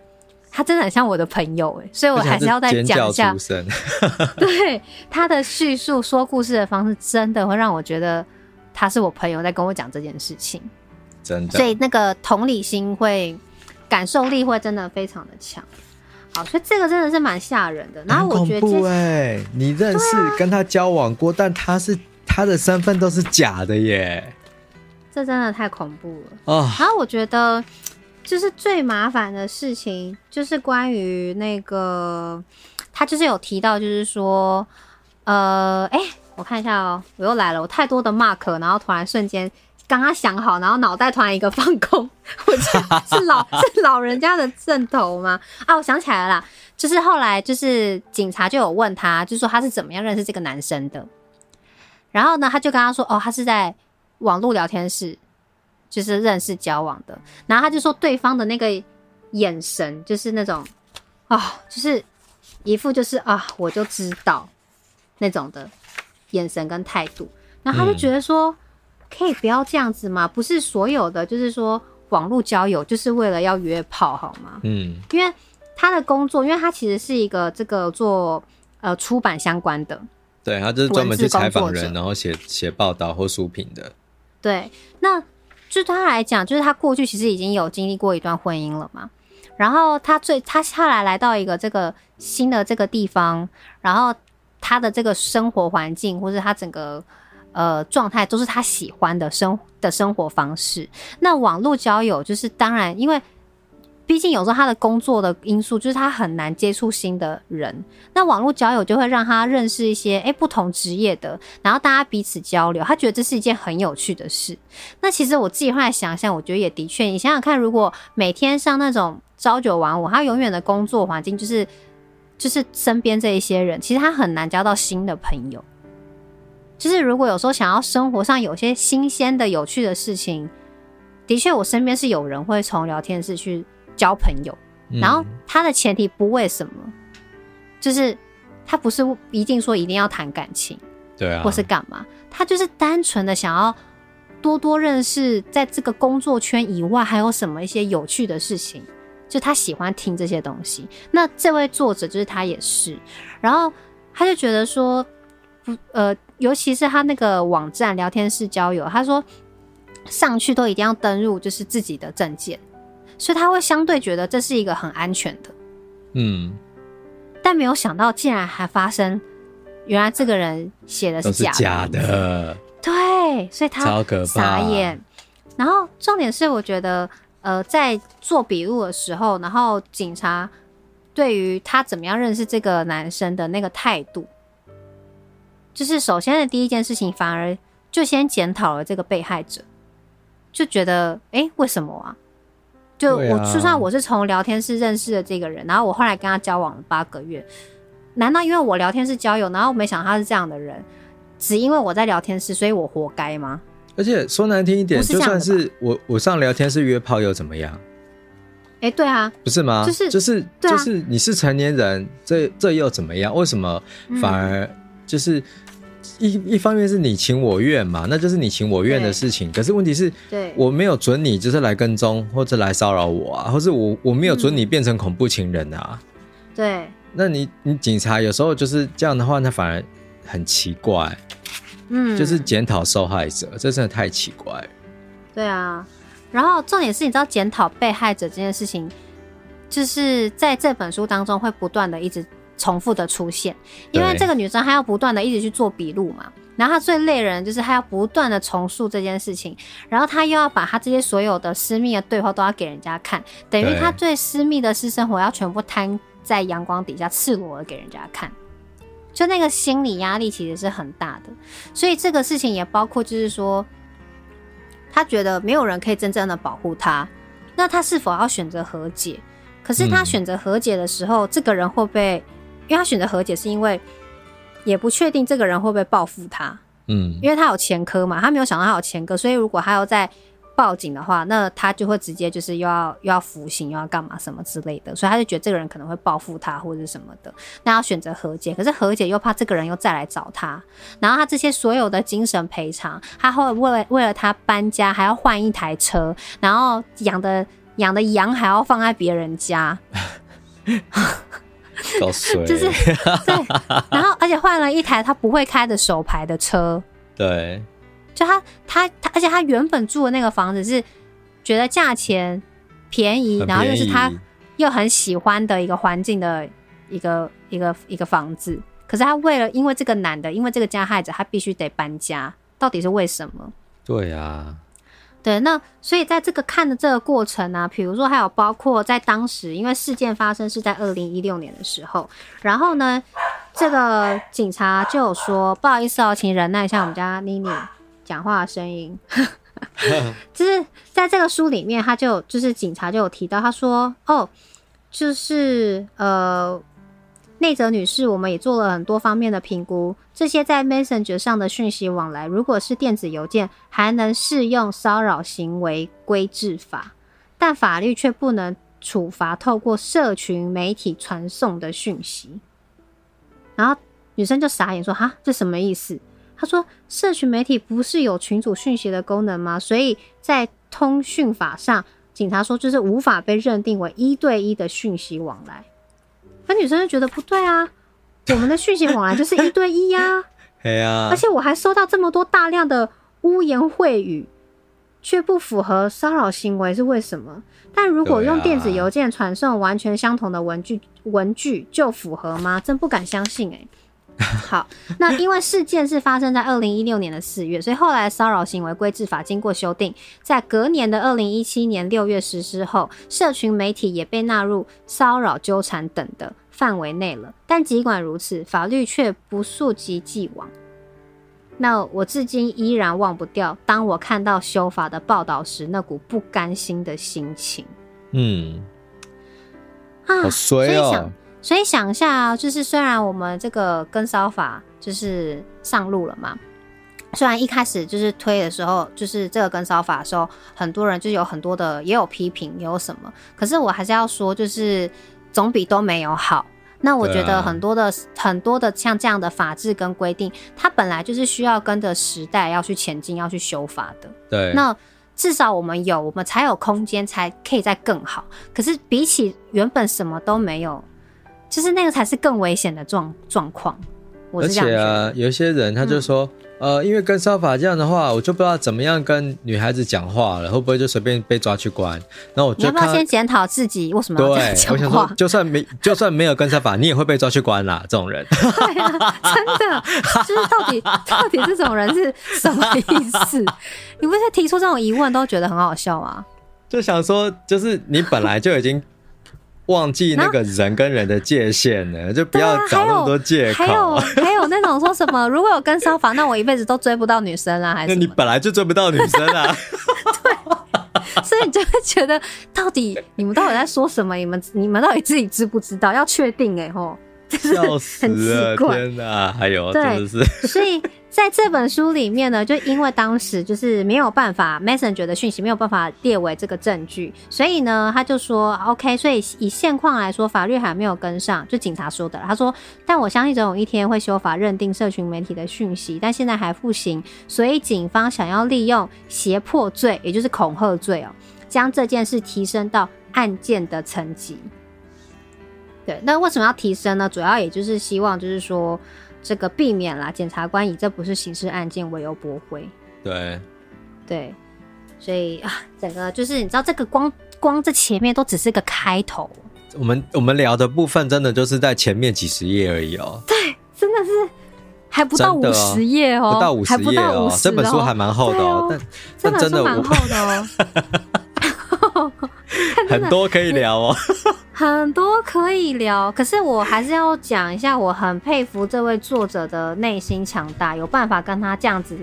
他真的很像我的朋友哎，所以我还是要再讲一下。对他的叙述、说故事的方式，真的会让我觉得他是我朋友在跟我讲这件事情。真的，所以那个同理心会、感受力会真的非常的强。好，所以这个真的是蛮吓人的。然后我觉得，哎，你认识跟他交往过，但他是他的身份都是假的耶，这真的太恐怖了哦。然后我觉得。就是最麻烦的事情，就是关于那个，他就是有提到，就是说，呃，哎、我看一下哦、我又来了，我太多的 mark，然后突然瞬间刚刚想好，然后脑袋突然一个放空，我是 是老是老人家的阵头吗？啊，我想起来了啦，就是后来就是警察就有问他，就说他是怎么样认识这个男生的，然后呢，他就跟他说，哦，他是在网络聊天室。就是认识交往的，然后他就说对方的那个眼神就是那种啊、哦，就是一副就是啊，我就知道那种的眼神跟态度，然后他就觉得说，可以不要这样子吗？不是所有的就是说网络交友就是为了要约炮好吗？嗯，因为他的工作，因为他其实是一个这个做呃出版相关的，对，他就是专门去采访人，然后写写报道或书评的，对，那。就他来讲，就是他过去其实已经有经历过一段婚姻了嘛，然后他最他下来来到一个这个新的这个地方，然后他的这个生活环境或者他整个呃状态都是他喜欢的生的生活方式。那网络交友就是当然因为。毕竟有时候他的工作的因素，就是他很难接触新的人。那网络交友就会让他认识一些诶、不同职业的，然后大家彼此交流，他觉得这是一件很有趣的事。那其实我自己后来想想，我觉得也的确，你想想看，如果每天上那种朝九晚五，他永远的工作环境就是就是身边这一些人，其实他很难交到新的朋友。就是如果有时候想要生活上有些新鲜的、有趣的事情，的确我身边是有人会从聊天室去。交朋友，然后他的前提不为什么，嗯、就是他不是一定说一定要谈感情，对啊，或是干嘛，他就是单纯的想要多多认识在这个工作圈以外还有什么一些有趣的事情，就他喜欢听这些东西。那这位作者就是他也是，然后他就觉得说，不呃，尤其是他那个网站聊天室交友，他说上去都一定要登入就是自己的证件，所以他会相对觉得这是一个很安全的，嗯，但没有想到竟然还发生，原来这个人写的是假的。是假的对，所以他傻眼。然后重点是，我觉得，呃，在做笔录的时候，然后警察对于他怎么样认识这个男生的那个态度，就是首先的第一件事情，反而就先检讨了这个被害者，就觉得，哎，为什么啊？就我就算我是从聊天室认识的这个人，然后我后来跟他交往了八个月，难道因为我聊天室交友，然后我没想到他是这样的人？只因为我在聊天室，所以我活该吗？而且说难听一点，就算是我我上聊天室约炮又怎么样？哎、欸，对啊，不是吗？就是就是、啊、就是你是成年人，这这又怎么样？为什么反而就是一、嗯、一方面是你情我愿嘛？那就是你情我愿的事情。可是问题是，对，我没有准你就是来跟踪或者来骚扰我啊，或是我我没有准你变成恐怖情人啊。嗯、对，那你你警察有时候就是这样的话，那反而很奇怪。嗯，就是检讨受害者，这真的太奇怪了。对啊，然后重点是，你知道检讨被害者这件事情，就是在这本书当中会不断的一直重复的出现，因为这个女生她要不断的一直去做笔录嘛，然后她最累人就是她要不断的重述这件事情，然后她又要把她这些所有的私密的对话都要给人家看，等于她最私密的私生活要全部摊在阳光底下赤裸的给人家看。就那个心理压力其实是很大的，所以这个事情也包括，就是说，他觉得没有人可以真正的保护他，那他是否要选择和解？可是他选择和解的时候，嗯、这个人会不会？因为他选择和解，是因为也不确定这个人会不会报复他。嗯，因为他有前科嘛，他没有想到他有前科，所以如果他要再。报警的话，那他就会直接就是又要又要服刑，又要干嘛什么之类的，所以他就觉得这个人可能会报复他或者什么的，那要选择和解，可是和解又怕这个人又再来找他，然后他这些所有的精神赔偿，他会为了为了他搬家还要换一台车，然后养的养的羊还要放在别人家，搞水就是对，然后而且换了一台他不会开的手牌的车，对。就他他他，而且他原本住的那个房子是觉得价钱便宜，然后又是他又很喜欢的一个环境的一个一个一个房子。可是他为了因为这个男的，因为这个加害者，他必须得搬家。到底是为什么？对啊，对，那所以在这个看的这个过程呢、啊，比如说还有包括在当时，因为事件发生是在二零一六年的时候，然后呢，这个警察就有说不好意思哦，请忍耐一下我们家妮妮。讲话的声音，就是在这个书里面，他就就是警察就有提到，他说：“哦，就是呃，内泽女士，我们也做了很多方面的评估，这些在 Messenger 上的讯息往来，如果是电子邮件，还能适用骚扰行为规制法，但法律却不能处罚透过社群媒体传送的讯息。”然后女生就傻眼说：“哈，这什么意思？”她说：“社群媒体不是有群组讯息的功能吗？所以在通讯法上，警察说就是无法被认定为一对一的讯息往来。”那女生就觉得不对啊，我们的讯息往来 就是一对一呀，而且我还收到这么多大量的污言秽语，却不符合骚扰行为，是为什么？但如果用电子邮件传送完全相同的文具，文具就符合吗？真不敢相信诶、欸。好，那因为事件是发生在二零一六年的四月，所以后来骚扰行为规制法经过修订，在隔年的二零一七年六月实施后，社群媒体也被纳入骚扰、纠缠等的范围内了。但尽管如此，法律却不溯及既往。那我至今依然忘不掉，当我看到修法的报道时，那股不甘心的心情。嗯，啊，所以想。所以想一下啊，就是虽然我们这个跟骚法就是上路了嘛，虽然一开始就是推的时候，就是这个跟骚法的时候，很多人就有很多的也有批评，也有什么，可是我还是要说，就是总比都没有好。那我觉得很多的、啊、很多的像这样的法制跟规定，它本来就是需要跟着时代要去前进，要去修法的。对，那至少我们有，我们才有空间，才可以再更好。可是比起原本什么都没有，就是那个才是更危险的状状况。我是这样觉得。而且啊，有些人他就说。嗯呃，因为跟骚法这样的话，我就不知道怎么样跟女孩子讲话了，会不会就随便被抓去关？那我就你要不要先检讨自己为什么要这样讲话？对，我想说，就算没就算没有跟骚法，你也会被抓去关啦。这种人，对啊，真的，就是到底到底这种人是什么意思？你不是提出这种疑问都觉得很好笑吗？就想说，就是你本来就已经。忘记那个人跟人的界限呢，就不要找那么多借口。还有还有，还有那种说什么，如果有跟骚法，那我一辈子都追不到女生啊？还是？那你本来就追不到女生啊？对，所以你就会觉得，到底你们到底在说什么？你们你们到底自己知不知道？要确定哎、欸、吼，笑死了！天哪，还有真的是，所以。在这本书里面呢，就因为当时就是没有办法，Messenger 的讯息没有办法列为这个证据，所以呢，他就说 OK。所以以现况来说，法律还没有跟上，就警察说的。他说，但我相信总有一天会修法认定社群媒体的讯息，但现在还不行。所以警方想要利用胁迫罪，也就是恐吓罪哦，将这件事提升到案件的层级。对，那为什么要提升呢？主要也就是希望，就是说。这个避免啦，检察官以这不是刑事案件为由驳回。对，对，所以啊，整个就是你知道，这个光光这前面都只是个开头。我们我们聊的部分真的就是在前面几十页而已哦。对，真的是还不到五十页哦，不到五十页哦，这本书还蛮厚的哦，但但真的蛮厚的哦。很多可以聊哦，很多可以聊。可是我还是要讲一下，我很佩服这位作者的内心强大，有办法跟他这样子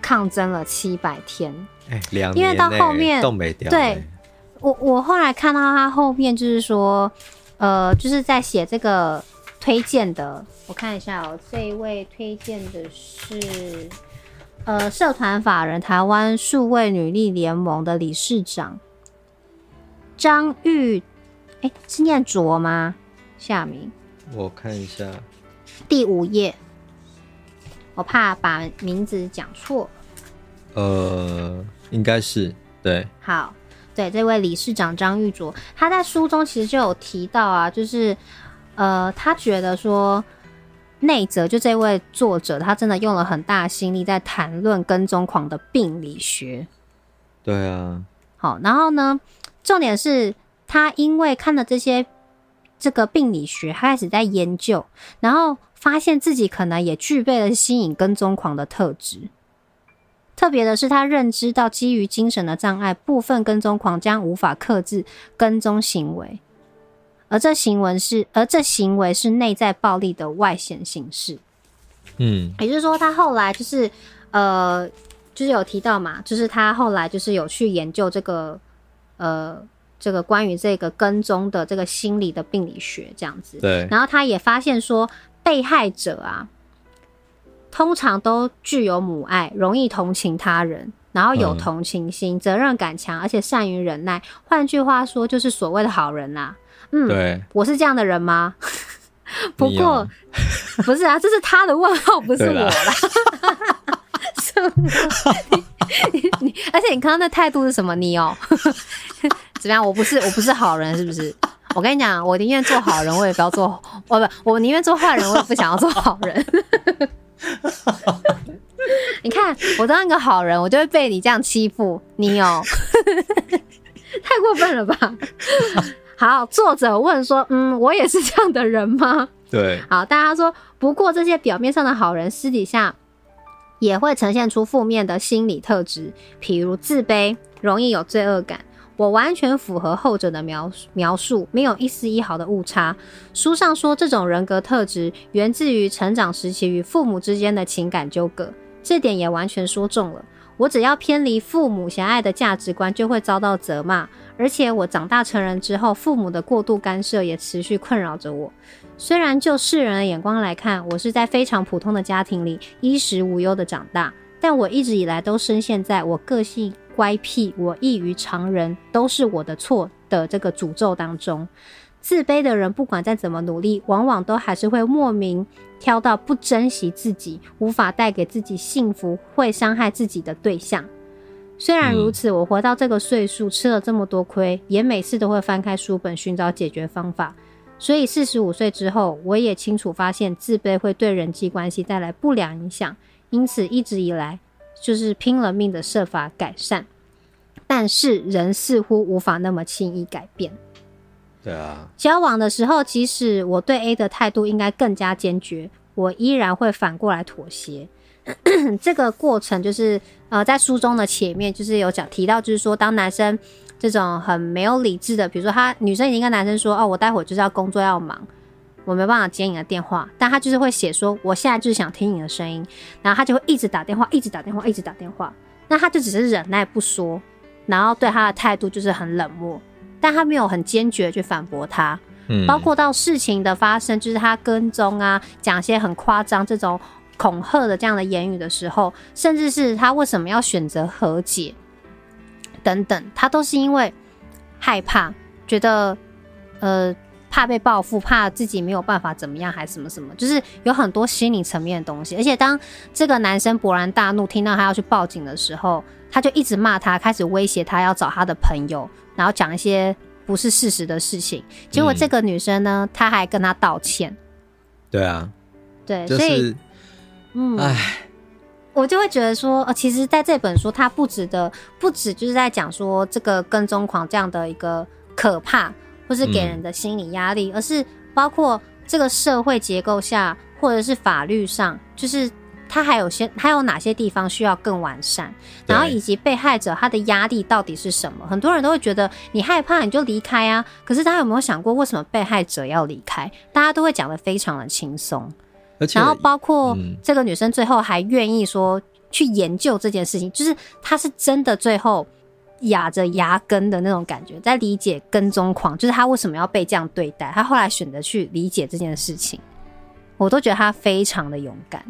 抗争了七百天。哎，两年，因为到后面都没掉。对，我我后来看到他后面就是说，呃，就是在写这个推荐的。我看一下哦，这一位推荐的是呃，社团法人台湾数位女力联盟的理事长。张玉，哎、欸，是念卓吗？夏明，我看一下第五页，我怕把名字讲错。呃，应该是对。好，对，这位理事长张玉卓，他在书中其实就有提到啊，就是呃，他觉得说内则就这位作者，他真的用了很大心力在谈论跟踪狂的病理学。对啊。好，然后呢？重点是他因为看了这些这个病理学，他开始在研究，然后发现自己可能也具备了吸引跟踪狂的特质。特别的是，他认知到基于精神的障碍，部分跟踪狂将无法克制跟踪行为，而这行为是而这行为是内在暴力的外显形式。嗯，也就是说，他后来就是呃，就是有提到嘛，就是他后来就是有去研究这个。呃，这个关于这个跟踪的这个心理的病理学这样子，对。然后他也发现说，被害者啊，通常都具有母爱，容易同情他人，然后有同情心，嗯、责任感强，而且善于忍耐。换句话说，就是所谓的好人啦、啊。嗯，对。我是这样的人吗？不过不是啊，这是他的问号，不是我啦。什么？你 你，而且你刚刚的态度是什么？你哦，怎么样？我不是我不是好人，是不是？我跟你讲，我宁愿做好人，我也不要做，我不，我宁愿做坏人，我也不想要做好人。你看，我当一个好人，我就会被你这样欺负，你哦，太过分了吧？好，作者问说，嗯，我也是这样的人吗？对，好，大家说，不过这些表面上的好人，私底下。也会呈现出负面的心理特质，譬如自卑、容易有罪恶感。我完全符合后者的描描述，没有一丝一毫的误差。书上说，这种人格特质源自于成长时期与父母之间的情感纠葛，这点也完全说中了。我只要偏离父母狭隘的价值观，就会遭到责骂。而且我长大成人之后，父母的过度干涉也持续困扰着我。虽然就世人的眼光来看，我是在非常普通的家庭里衣食无忧的长大，但我一直以来都深陷在我个性乖僻、我异于常人，都是我的错的这个诅咒当中。自卑的人不管再怎么努力，往往都还是会莫名挑到不珍惜自己、无法带给自己幸福、会伤害自己的对象。虽然如此，我活到这个岁数，吃了这么多亏，也每次都会翻开书本寻找解决方法。所以四十五岁之后，我也清楚发现自卑会对人际关系带来不良影响，因此一直以来就是拼了命的设法改善。但是人似乎无法那么轻易改变。对啊，交往的时候，即使我对 A 的态度应该更加坚决，我依然会反过来妥协。这个过程就是，呃，在书中的前面就是有讲提到，就是说，当男生这种很没有理智的，比如说他女生已经跟男生说，哦，我待会就是要工作要忙，我没办法接你的电话，但他就是会写说，我现在就是想听你的声音，然后他就会一直打电话，一直打电话，一直打电话，那他就只是忍耐不说，然后对他的态度就是很冷漠，但他没有很坚决去反驳他，嗯，包括到事情的发生，就是他跟踪啊，讲一些很夸张这种。恐吓的这样的言语的时候，甚至是他为什么要选择和解等等，他都是因为害怕，觉得呃怕被报复，怕自己没有办法怎么样，还什么什么，就是有很多心理层面的东西。而且当这个男生勃然大怒，听到他要去报警的时候，他就一直骂他，开始威胁他要找他的朋友，然后讲一些不是事实的事情。结果这个女生呢，她还跟他道歉。对啊，对，就是、所以。嗯，唉，我就会觉得说，呃，其实在这本书，它不止的，不止就是在讲说这个跟踪狂这样的一个可怕，或是给人的心理压力，嗯，而是包括这个社会结构下，或者是法律上，就是它还有些，还有哪些地方需要更完善，然后以及被害者他的压力到底是什么？很多人都会觉得你害怕你就离开啊，可是大家有没有想过，为什么被害者要离开？大家都会讲的非常的轻松。然后包括这个女生最后还愿意说去研究这件事情，嗯、就是她是真的最后咬着牙根的那种感觉，在理解跟踪狂，就是她为什么要被这样对待。她后来选择去理解这件事情，我都觉得她非常的勇敢。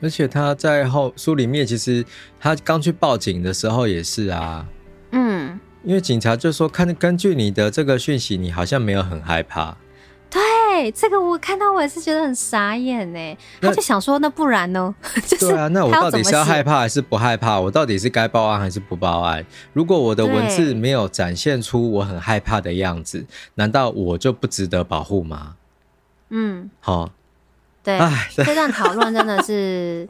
而且她在后书里面，其实她刚去报警的时候也是啊，嗯，因为警察就说看根据你的这个讯息，你好像没有很害怕。对，这个我看到我也是觉得很傻眼呢。他就想说，那不然呢？就是对啊，那我到底是要害怕还是不害怕？我到底是该报案还是不报案？如果我的文字没有展现出我很害怕的样子，难道我就不值得保护吗？嗯，好。对，这段讨论真的是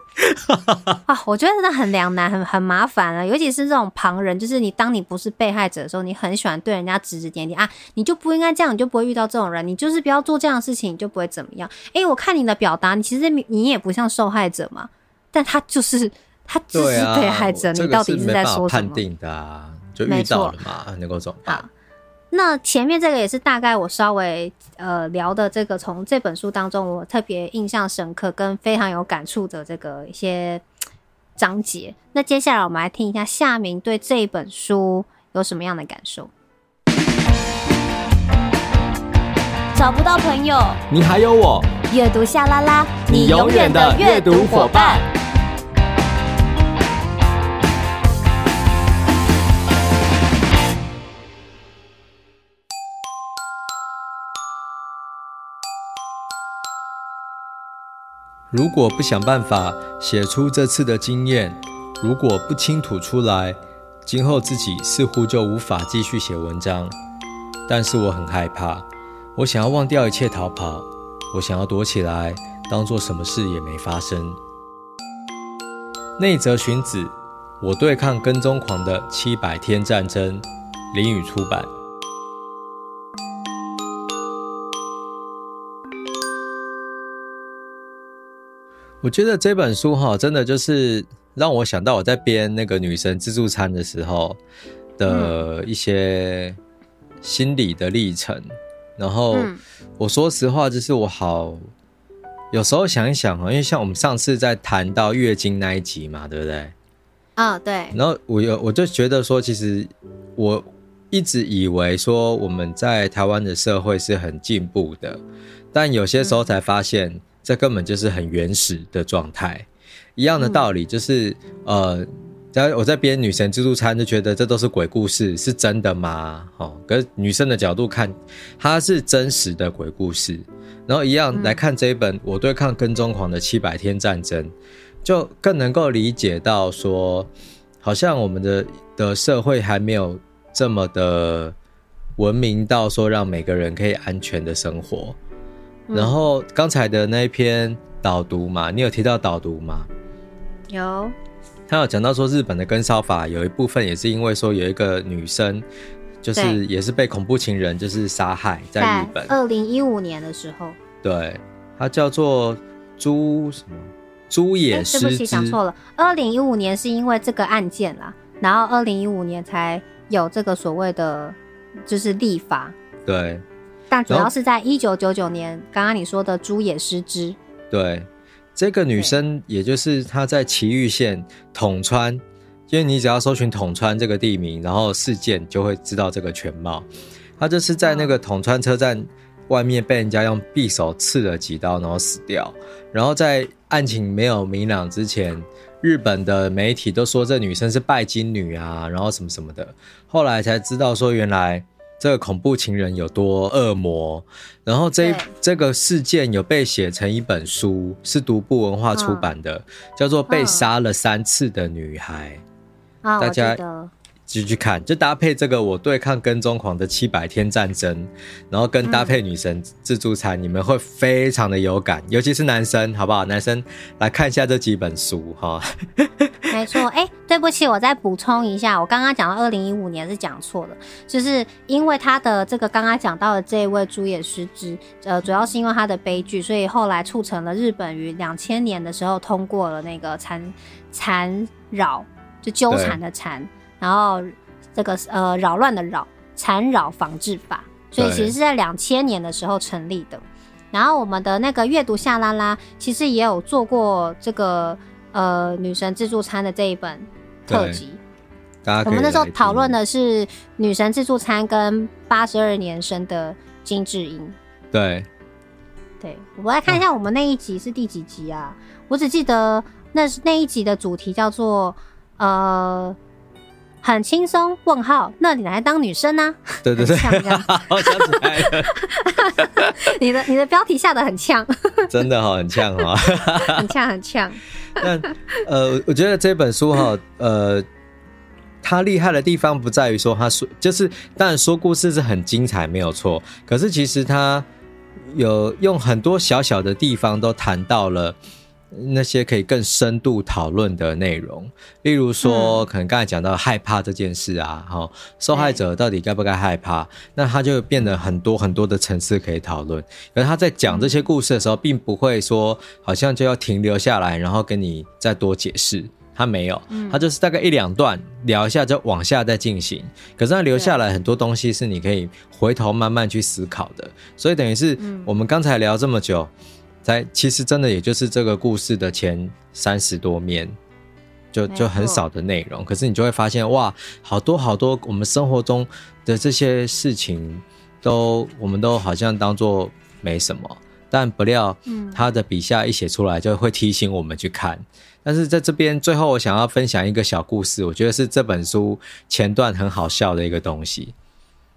啊，我觉得真的很两难，很很麻烦了。尤其是这种旁人，就是你当你不是被害者的时候，你很喜欢对人家指指点点啊，你就不应该这样，你就不会遇到这种人，你就是不要做这样的事情，你就不会怎么样。哎，我看你的表达，你其实你也不像受害者嘛，但他就是他就是被害者，你到底是在说什么？判定的啊，就遇到了嘛，能够怎么办？那前面这个也是大概我稍微呃聊的这个，从这本书当中我特别印象深刻跟非常有感触的这个一些章节。那接下来我们来听一下夏明对这一本书有什么样的感受。找不到朋友，你还有我。阅读夏拉拉，你永远的阅读伙伴。如果不想办法写出这次的经验，如果不倾吐出来，今后自己似乎就无法继续写文章。但是我很害怕，我想要忘掉一切逃跑，我想要躲起来，当做什么事也没发生。内泽荀子，我对抗跟踪狂的七百天战争，林语出版。我觉得这本书哈，真的就是让我想到我在编那个女神自助餐的时候的一些心理的历程。然后我说实话，就是我好有时候想一想啊，因为像我们上次在谈到月经那一集嘛，对不对？啊，对。然后我有我就觉得说，其实我一直以为说我们在台湾的社会是很进步的，但有些时候才发现。这根本就是很原始的状态，一样的道理，就是、嗯、呃，然后我在编女神自助餐，就觉得这都是鬼故事，是真的吗？哦，可是女生的角度看，它是真实的鬼故事。然后一样来看这一本《我对抗跟踪狂的七百天战争》，就更能够理解到说，好像我们的的社会还没有这么的文明到说让每个人可以安全的生活。然后刚才的那一篇导读嘛，你有提到导读吗？有。他有讲到说，日本的跟烧法有一部分也是因为说有一个女生，就是也是被恐怖情人就是杀害在日本。二零一五年的时候，对，他叫做朱什么朱野。对不起，讲错了。二零一五年是因为这个案件啦，然后二零一五年才有这个所谓的就是立法。对，但主要是在一九九九年，刚刚你说的猪野失之。对。这个女生，也就是她在埼玉县桶川，因为你只要搜寻桶川这个地名，然后事件就会知道这个全貌。她就是在那个桶川车站外面被人家用匕首刺了几刀，然后死掉。然后在案情没有明朗之前，日本的媒体都说这女生是拜金女啊，然后什么什么的。后来才知道说原来。这个恐怖情人有多恶魔？然后这这个事件有被写成一本书，是独步文化出版的，叫做《被杀了三次的女孩》。大家。继续看，就搭配这个我对抗跟踪狂的七百天战争，然后跟搭配女神自助餐，嗯、你们会非常的有感，尤其是男生，好不好？男生来看一下这几本书哈。没错，哎、欸，对不起，我再补充一下，我刚刚讲到二零一五年是讲错了，就是因为他的这个刚刚讲到的这一位朱野诗织，呃，主要是因为他的悲剧，所以后来促成了日本于两千年的时候通过了那个缠缠绕，就纠缠的缠。然后这个呃扰乱的扰缠扰防治法，所以其实是在两千年的时候成立的。然后我们的那个阅读夏拉拉其实也有做过这个呃女神自助餐的这一本特辑。我们那时候讨论的是女神自助餐跟八十二年生的金智英。对，对，我来看一下我们那一集是第几集啊？我只记得那那一集的主题叫做呃。很轻松？问号？那你来当女生呢、啊？对对对，好 想起来了。你的你的标题下的很呛，真的哈、哦，很呛哈、哦，很呛很呛。但呃，我觉得这本书哈，呃，它厉害的地方不在于说它说，就是当然说故事是很精彩，没有错。可是其实它有用很多小小的地方都谈到了。那些可以更深度讨论的内容，例如说，可能刚才讲到害怕这件事啊，哈、嗯，受害者到底该不该害怕？那他就变得很多很多的层次可以讨论。而他在讲这些故事的时候，并不会说好像就要停留下来，然后跟你再多解释。他没有，他就是大概一两段聊一下，就往下再进行。可是他留下来很多东西是你可以回头慢慢去思考的。所以等于是我们刚才聊这么久。在其实真的也就是这个故事的前三十多面，就就很少的内容，可是你就会发现哇，好多好多我们生活中的这些事情都我们都好像当做没什么，但不料他的笔下一写出来就会提醒我们去看。但是在这边最后我想要分享一个小故事，我觉得是这本书前段很好笑的一个东西。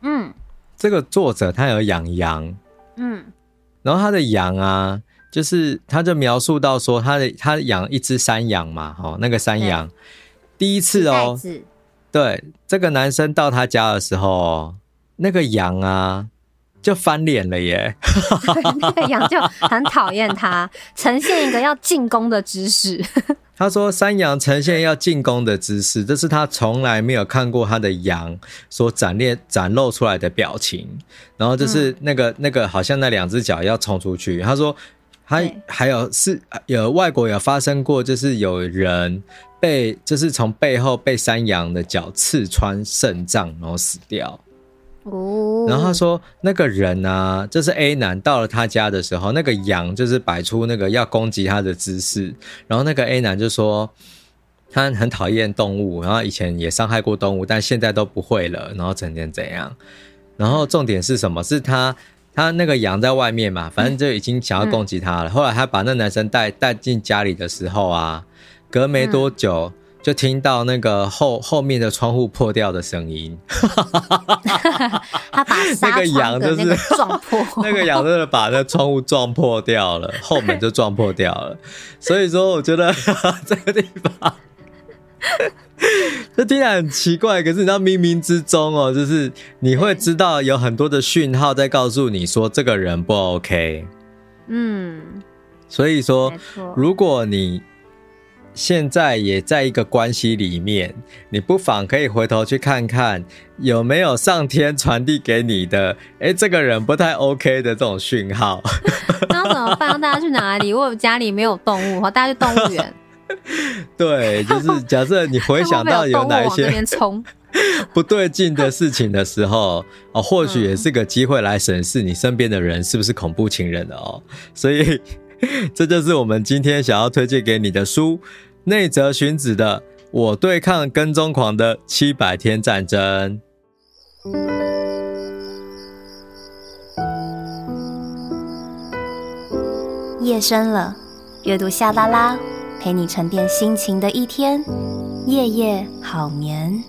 嗯，这个作者他有养羊，嗯，然后他的羊啊。就是，他就描述到说，他的他养一只山羊嘛，哦，那个山羊第一次哦，对，这个男生到他家的时候，那个羊啊就翻脸了耶，那个羊就很讨厌他，呈现一个要进攻的姿势。他说，山羊呈现要进攻的姿势，这是他从来没有看过他的羊所展列展露出来的表情。然后就是那个、嗯、那个，好像那两只脚要冲出去。他说。还还有是有外国有发生过，就是有人被就是从背后被山羊的脚刺穿肾脏，然后死掉。哦，然后他说那个人啊，就是 A 男到了他家的时候，那个羊就是摆出那个要攻击他的姿势，然后那个 A 男就说他很讨厌动物，然后以前也伤害过动物，但现在都不会了，然后整天怎样。然后重点是什么？是他。他那个羊在外面嘛，反正就已经想要攻击他了。嗯、后来他把那男生带带进家里的时候啊，隔没多久，就听到那个后后面的窗户破掉的声音。他把 那个羊就是撞破，那个羊真的把那窗户撞破掉了，后门就撞破掉了。所以说，我觉得 这个地方。这听起来很奇怪，可是你知道冥冥之中哦，就是你会知道有很多的讯号在告诉你说这个人不 OK。嗯，所以说，如果你现在也在一个关系里面，你不妨可以回头去看看有没有上天传递给你的，哎，这个人不太 OK 的这种讯号。那怎么办？大家去哪里？我家里没有动物，大家去动物园。对，就是 假设你回想到有哪一些 不对劲的事情的时候，哦，或许也是个机会来审视你身边的人是不是恐怖情人的哦。所以，这就是我们今天想要推荐给你的书——内泽薰子的《我对抗跟踪狂的七百天战争》。夜深了，阅读夏拉拉。陪你沉淀心情的一天，夜夜好眠。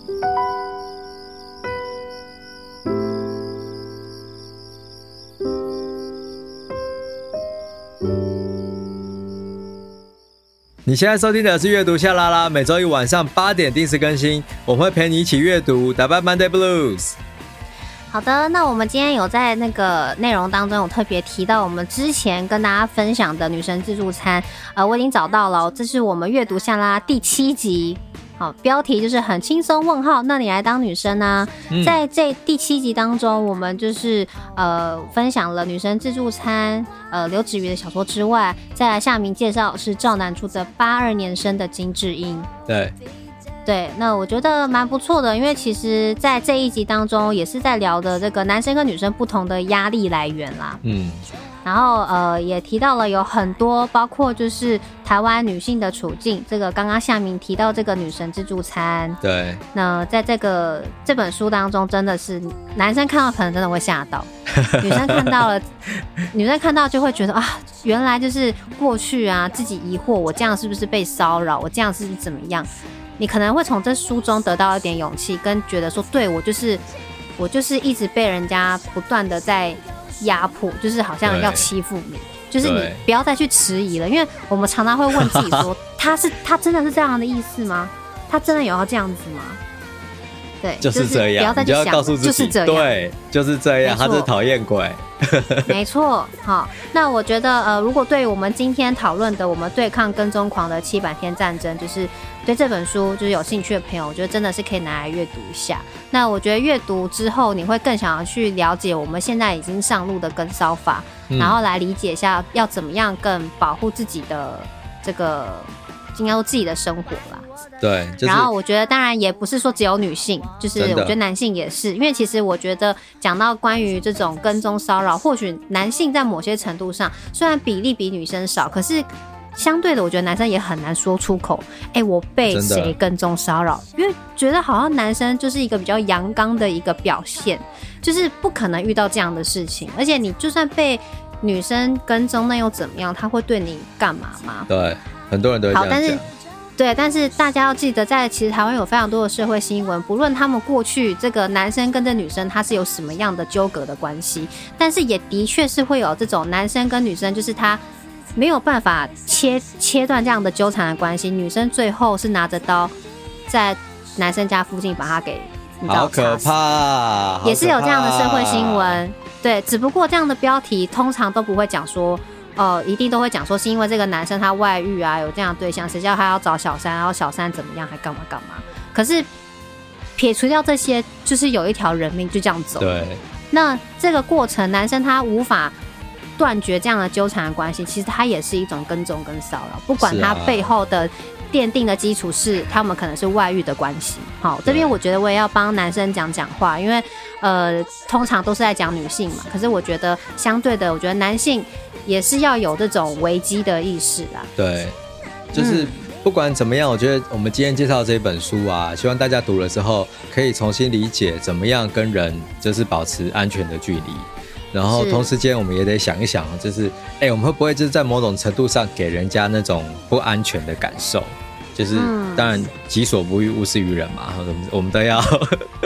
你现在收听的是阅读夏拉拉，每周一晚上八点定时更新，我会陪你一起阅读，打败 Monday Blues。好的，那我们今天有在那个内容当中有特别提到我们之前跟大家分享的女神自助餐，呃，我已经找到了，这是我们阅读下拉第七集，好，标题就是很轻松问号，那你来当女生呢？嗯，在这第七集当中，我们就是呃分享了女神自助餐，呃刘子瑜的小说之外，再来下面介绍是赵南出的八二年生的金智英，对。对，那我觉得蛮不错的，因为其实，在这一集当中，也是在聊的这个男生跟女生不同的压力来源啦。嗯，然后呃，也提到了有很多，包括就是台湾女性的处境。这个刚刚夏明提到这个女神自助餐，对。那在这个这本书当中，真的是男生看到可能真的会吓到，女生看到了，女生看到就会觉得啊，原来就是过去啊，自己疑惑，我这样是不是被骚扰？我这样是不是怎么样？你可能会从这书中得到一点勇气，跟觉得说，对，我就是我就是一直被人家不断的在压迫，就是好像要欺负你，就是你不要再去迟疑了，因为我们常常会问自己说，他是他真的是这样的意思吗？他真的有要这样子吗？对，就是这样，就是、不要再去想，告诉自己就是这样，对，就是这样，他是讨厌鬼。没错，好，那我觉得，呃，如果对于我们今天讨论的，我们对抗跟踪狂的七百天战争，就是对这本书就是有兴趣的朋友，我觉得真的是可以拿来阅读一下。那我觉得阅读之后，你会更想要去了解我们现在已经上路的跟骚法，嗯，然后来理解一下要怎么样更保护自己的这个。应该说自己的生活啦，对。就是、然后我觉得，当然也不是说只有女性，就是我觉得男性也是，因为其实我觉得讲到关于这种跟踪骚扰，或许男性在某些程度上虽然比例比女生少，可是相对的，我觉得男生也很难说出口。哎、欸，我被谁跟踪骚扰？因为觉得好像男生就是一个比较阳刚的一个表现，就是不可能遇到这样的事情。而且你就算被女生跟踪，那又怎么样？他会对你干嘛吗？对。很多人都会这样但是，对，但是大家要记得，在其实台湾有非常多的社会新闻，不论他们过去这个男生跟这女生他是有什么样的纠葛的关系，但是也的确是会有这种男生跟女生，就是他没有办法切切断这样的纠缠的关系，女生最后是拿着刀在男生家附近把他给，你知道，好可怕，也是有这样的社会新闻。对，只不过这样的标题通常都不会讲说。哦，一定都会讲说是因为这个男生他外遇啊，有这样的对象，谁叫他要找小三，然后小三怎么样，还干嘛干嘛。可是撇除掉这些，就是有一条人命就这样走。对。那这个过程，男生他无法断绝这样的纠缠的关系，其实他也是一种跟踪跟骚扰，不管他背后的奠定的基础是他们可能是外遇的关系。好，这边我觉得我也要帮男生讲讲话，因为呃，通常都是在讲女性嘛，可是我觉得相对的，我觉得男性。也是要有这种危机的意识啊。对，就是不管怎么样，我觉得我们今天介绍这本书啊，希望大家读了之后可以重新理解怎么样跟人就是保持安全的距离。然后同时间我们也得想一想，就是哎，我们会不会就是在某种程度上给人家那种不安全的感受？就是当然己所不欲，勿施于人嘛。我 们我们都要，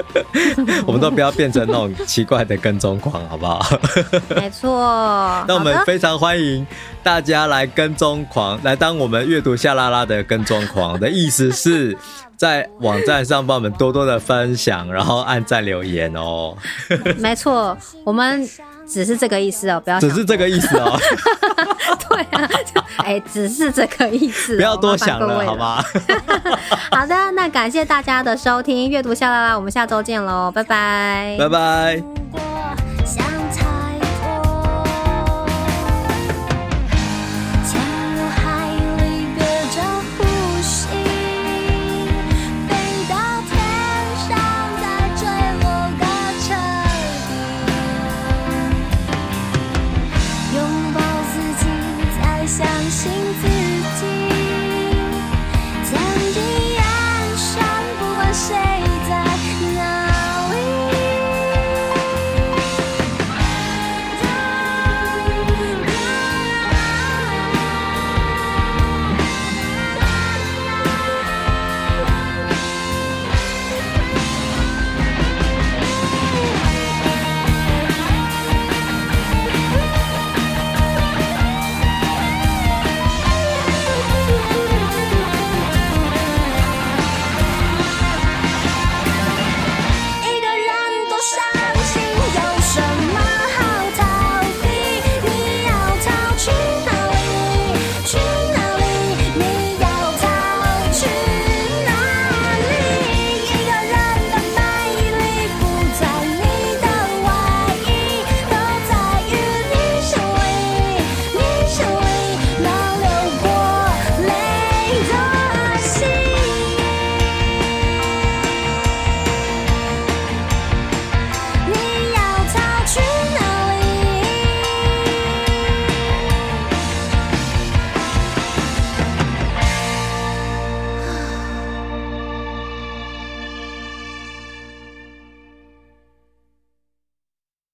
我们都不要变成那种奇怪的跟踪狂，好不好？没错。那我们非常欢迎大家来跟踪狂，来当我们阅读夏拉拉的跟踪狂的意思是。在网站上帮我们多多的分享，然后按赞留言哦。没错，我们只是这个意思哦，不要只是这个意思哦。对啊，哎，只是这个意思，不要多想了，了好吗？好的，那感谢大家的收听，阅读下来啦，我们下周见喽，拜拜，拜拜。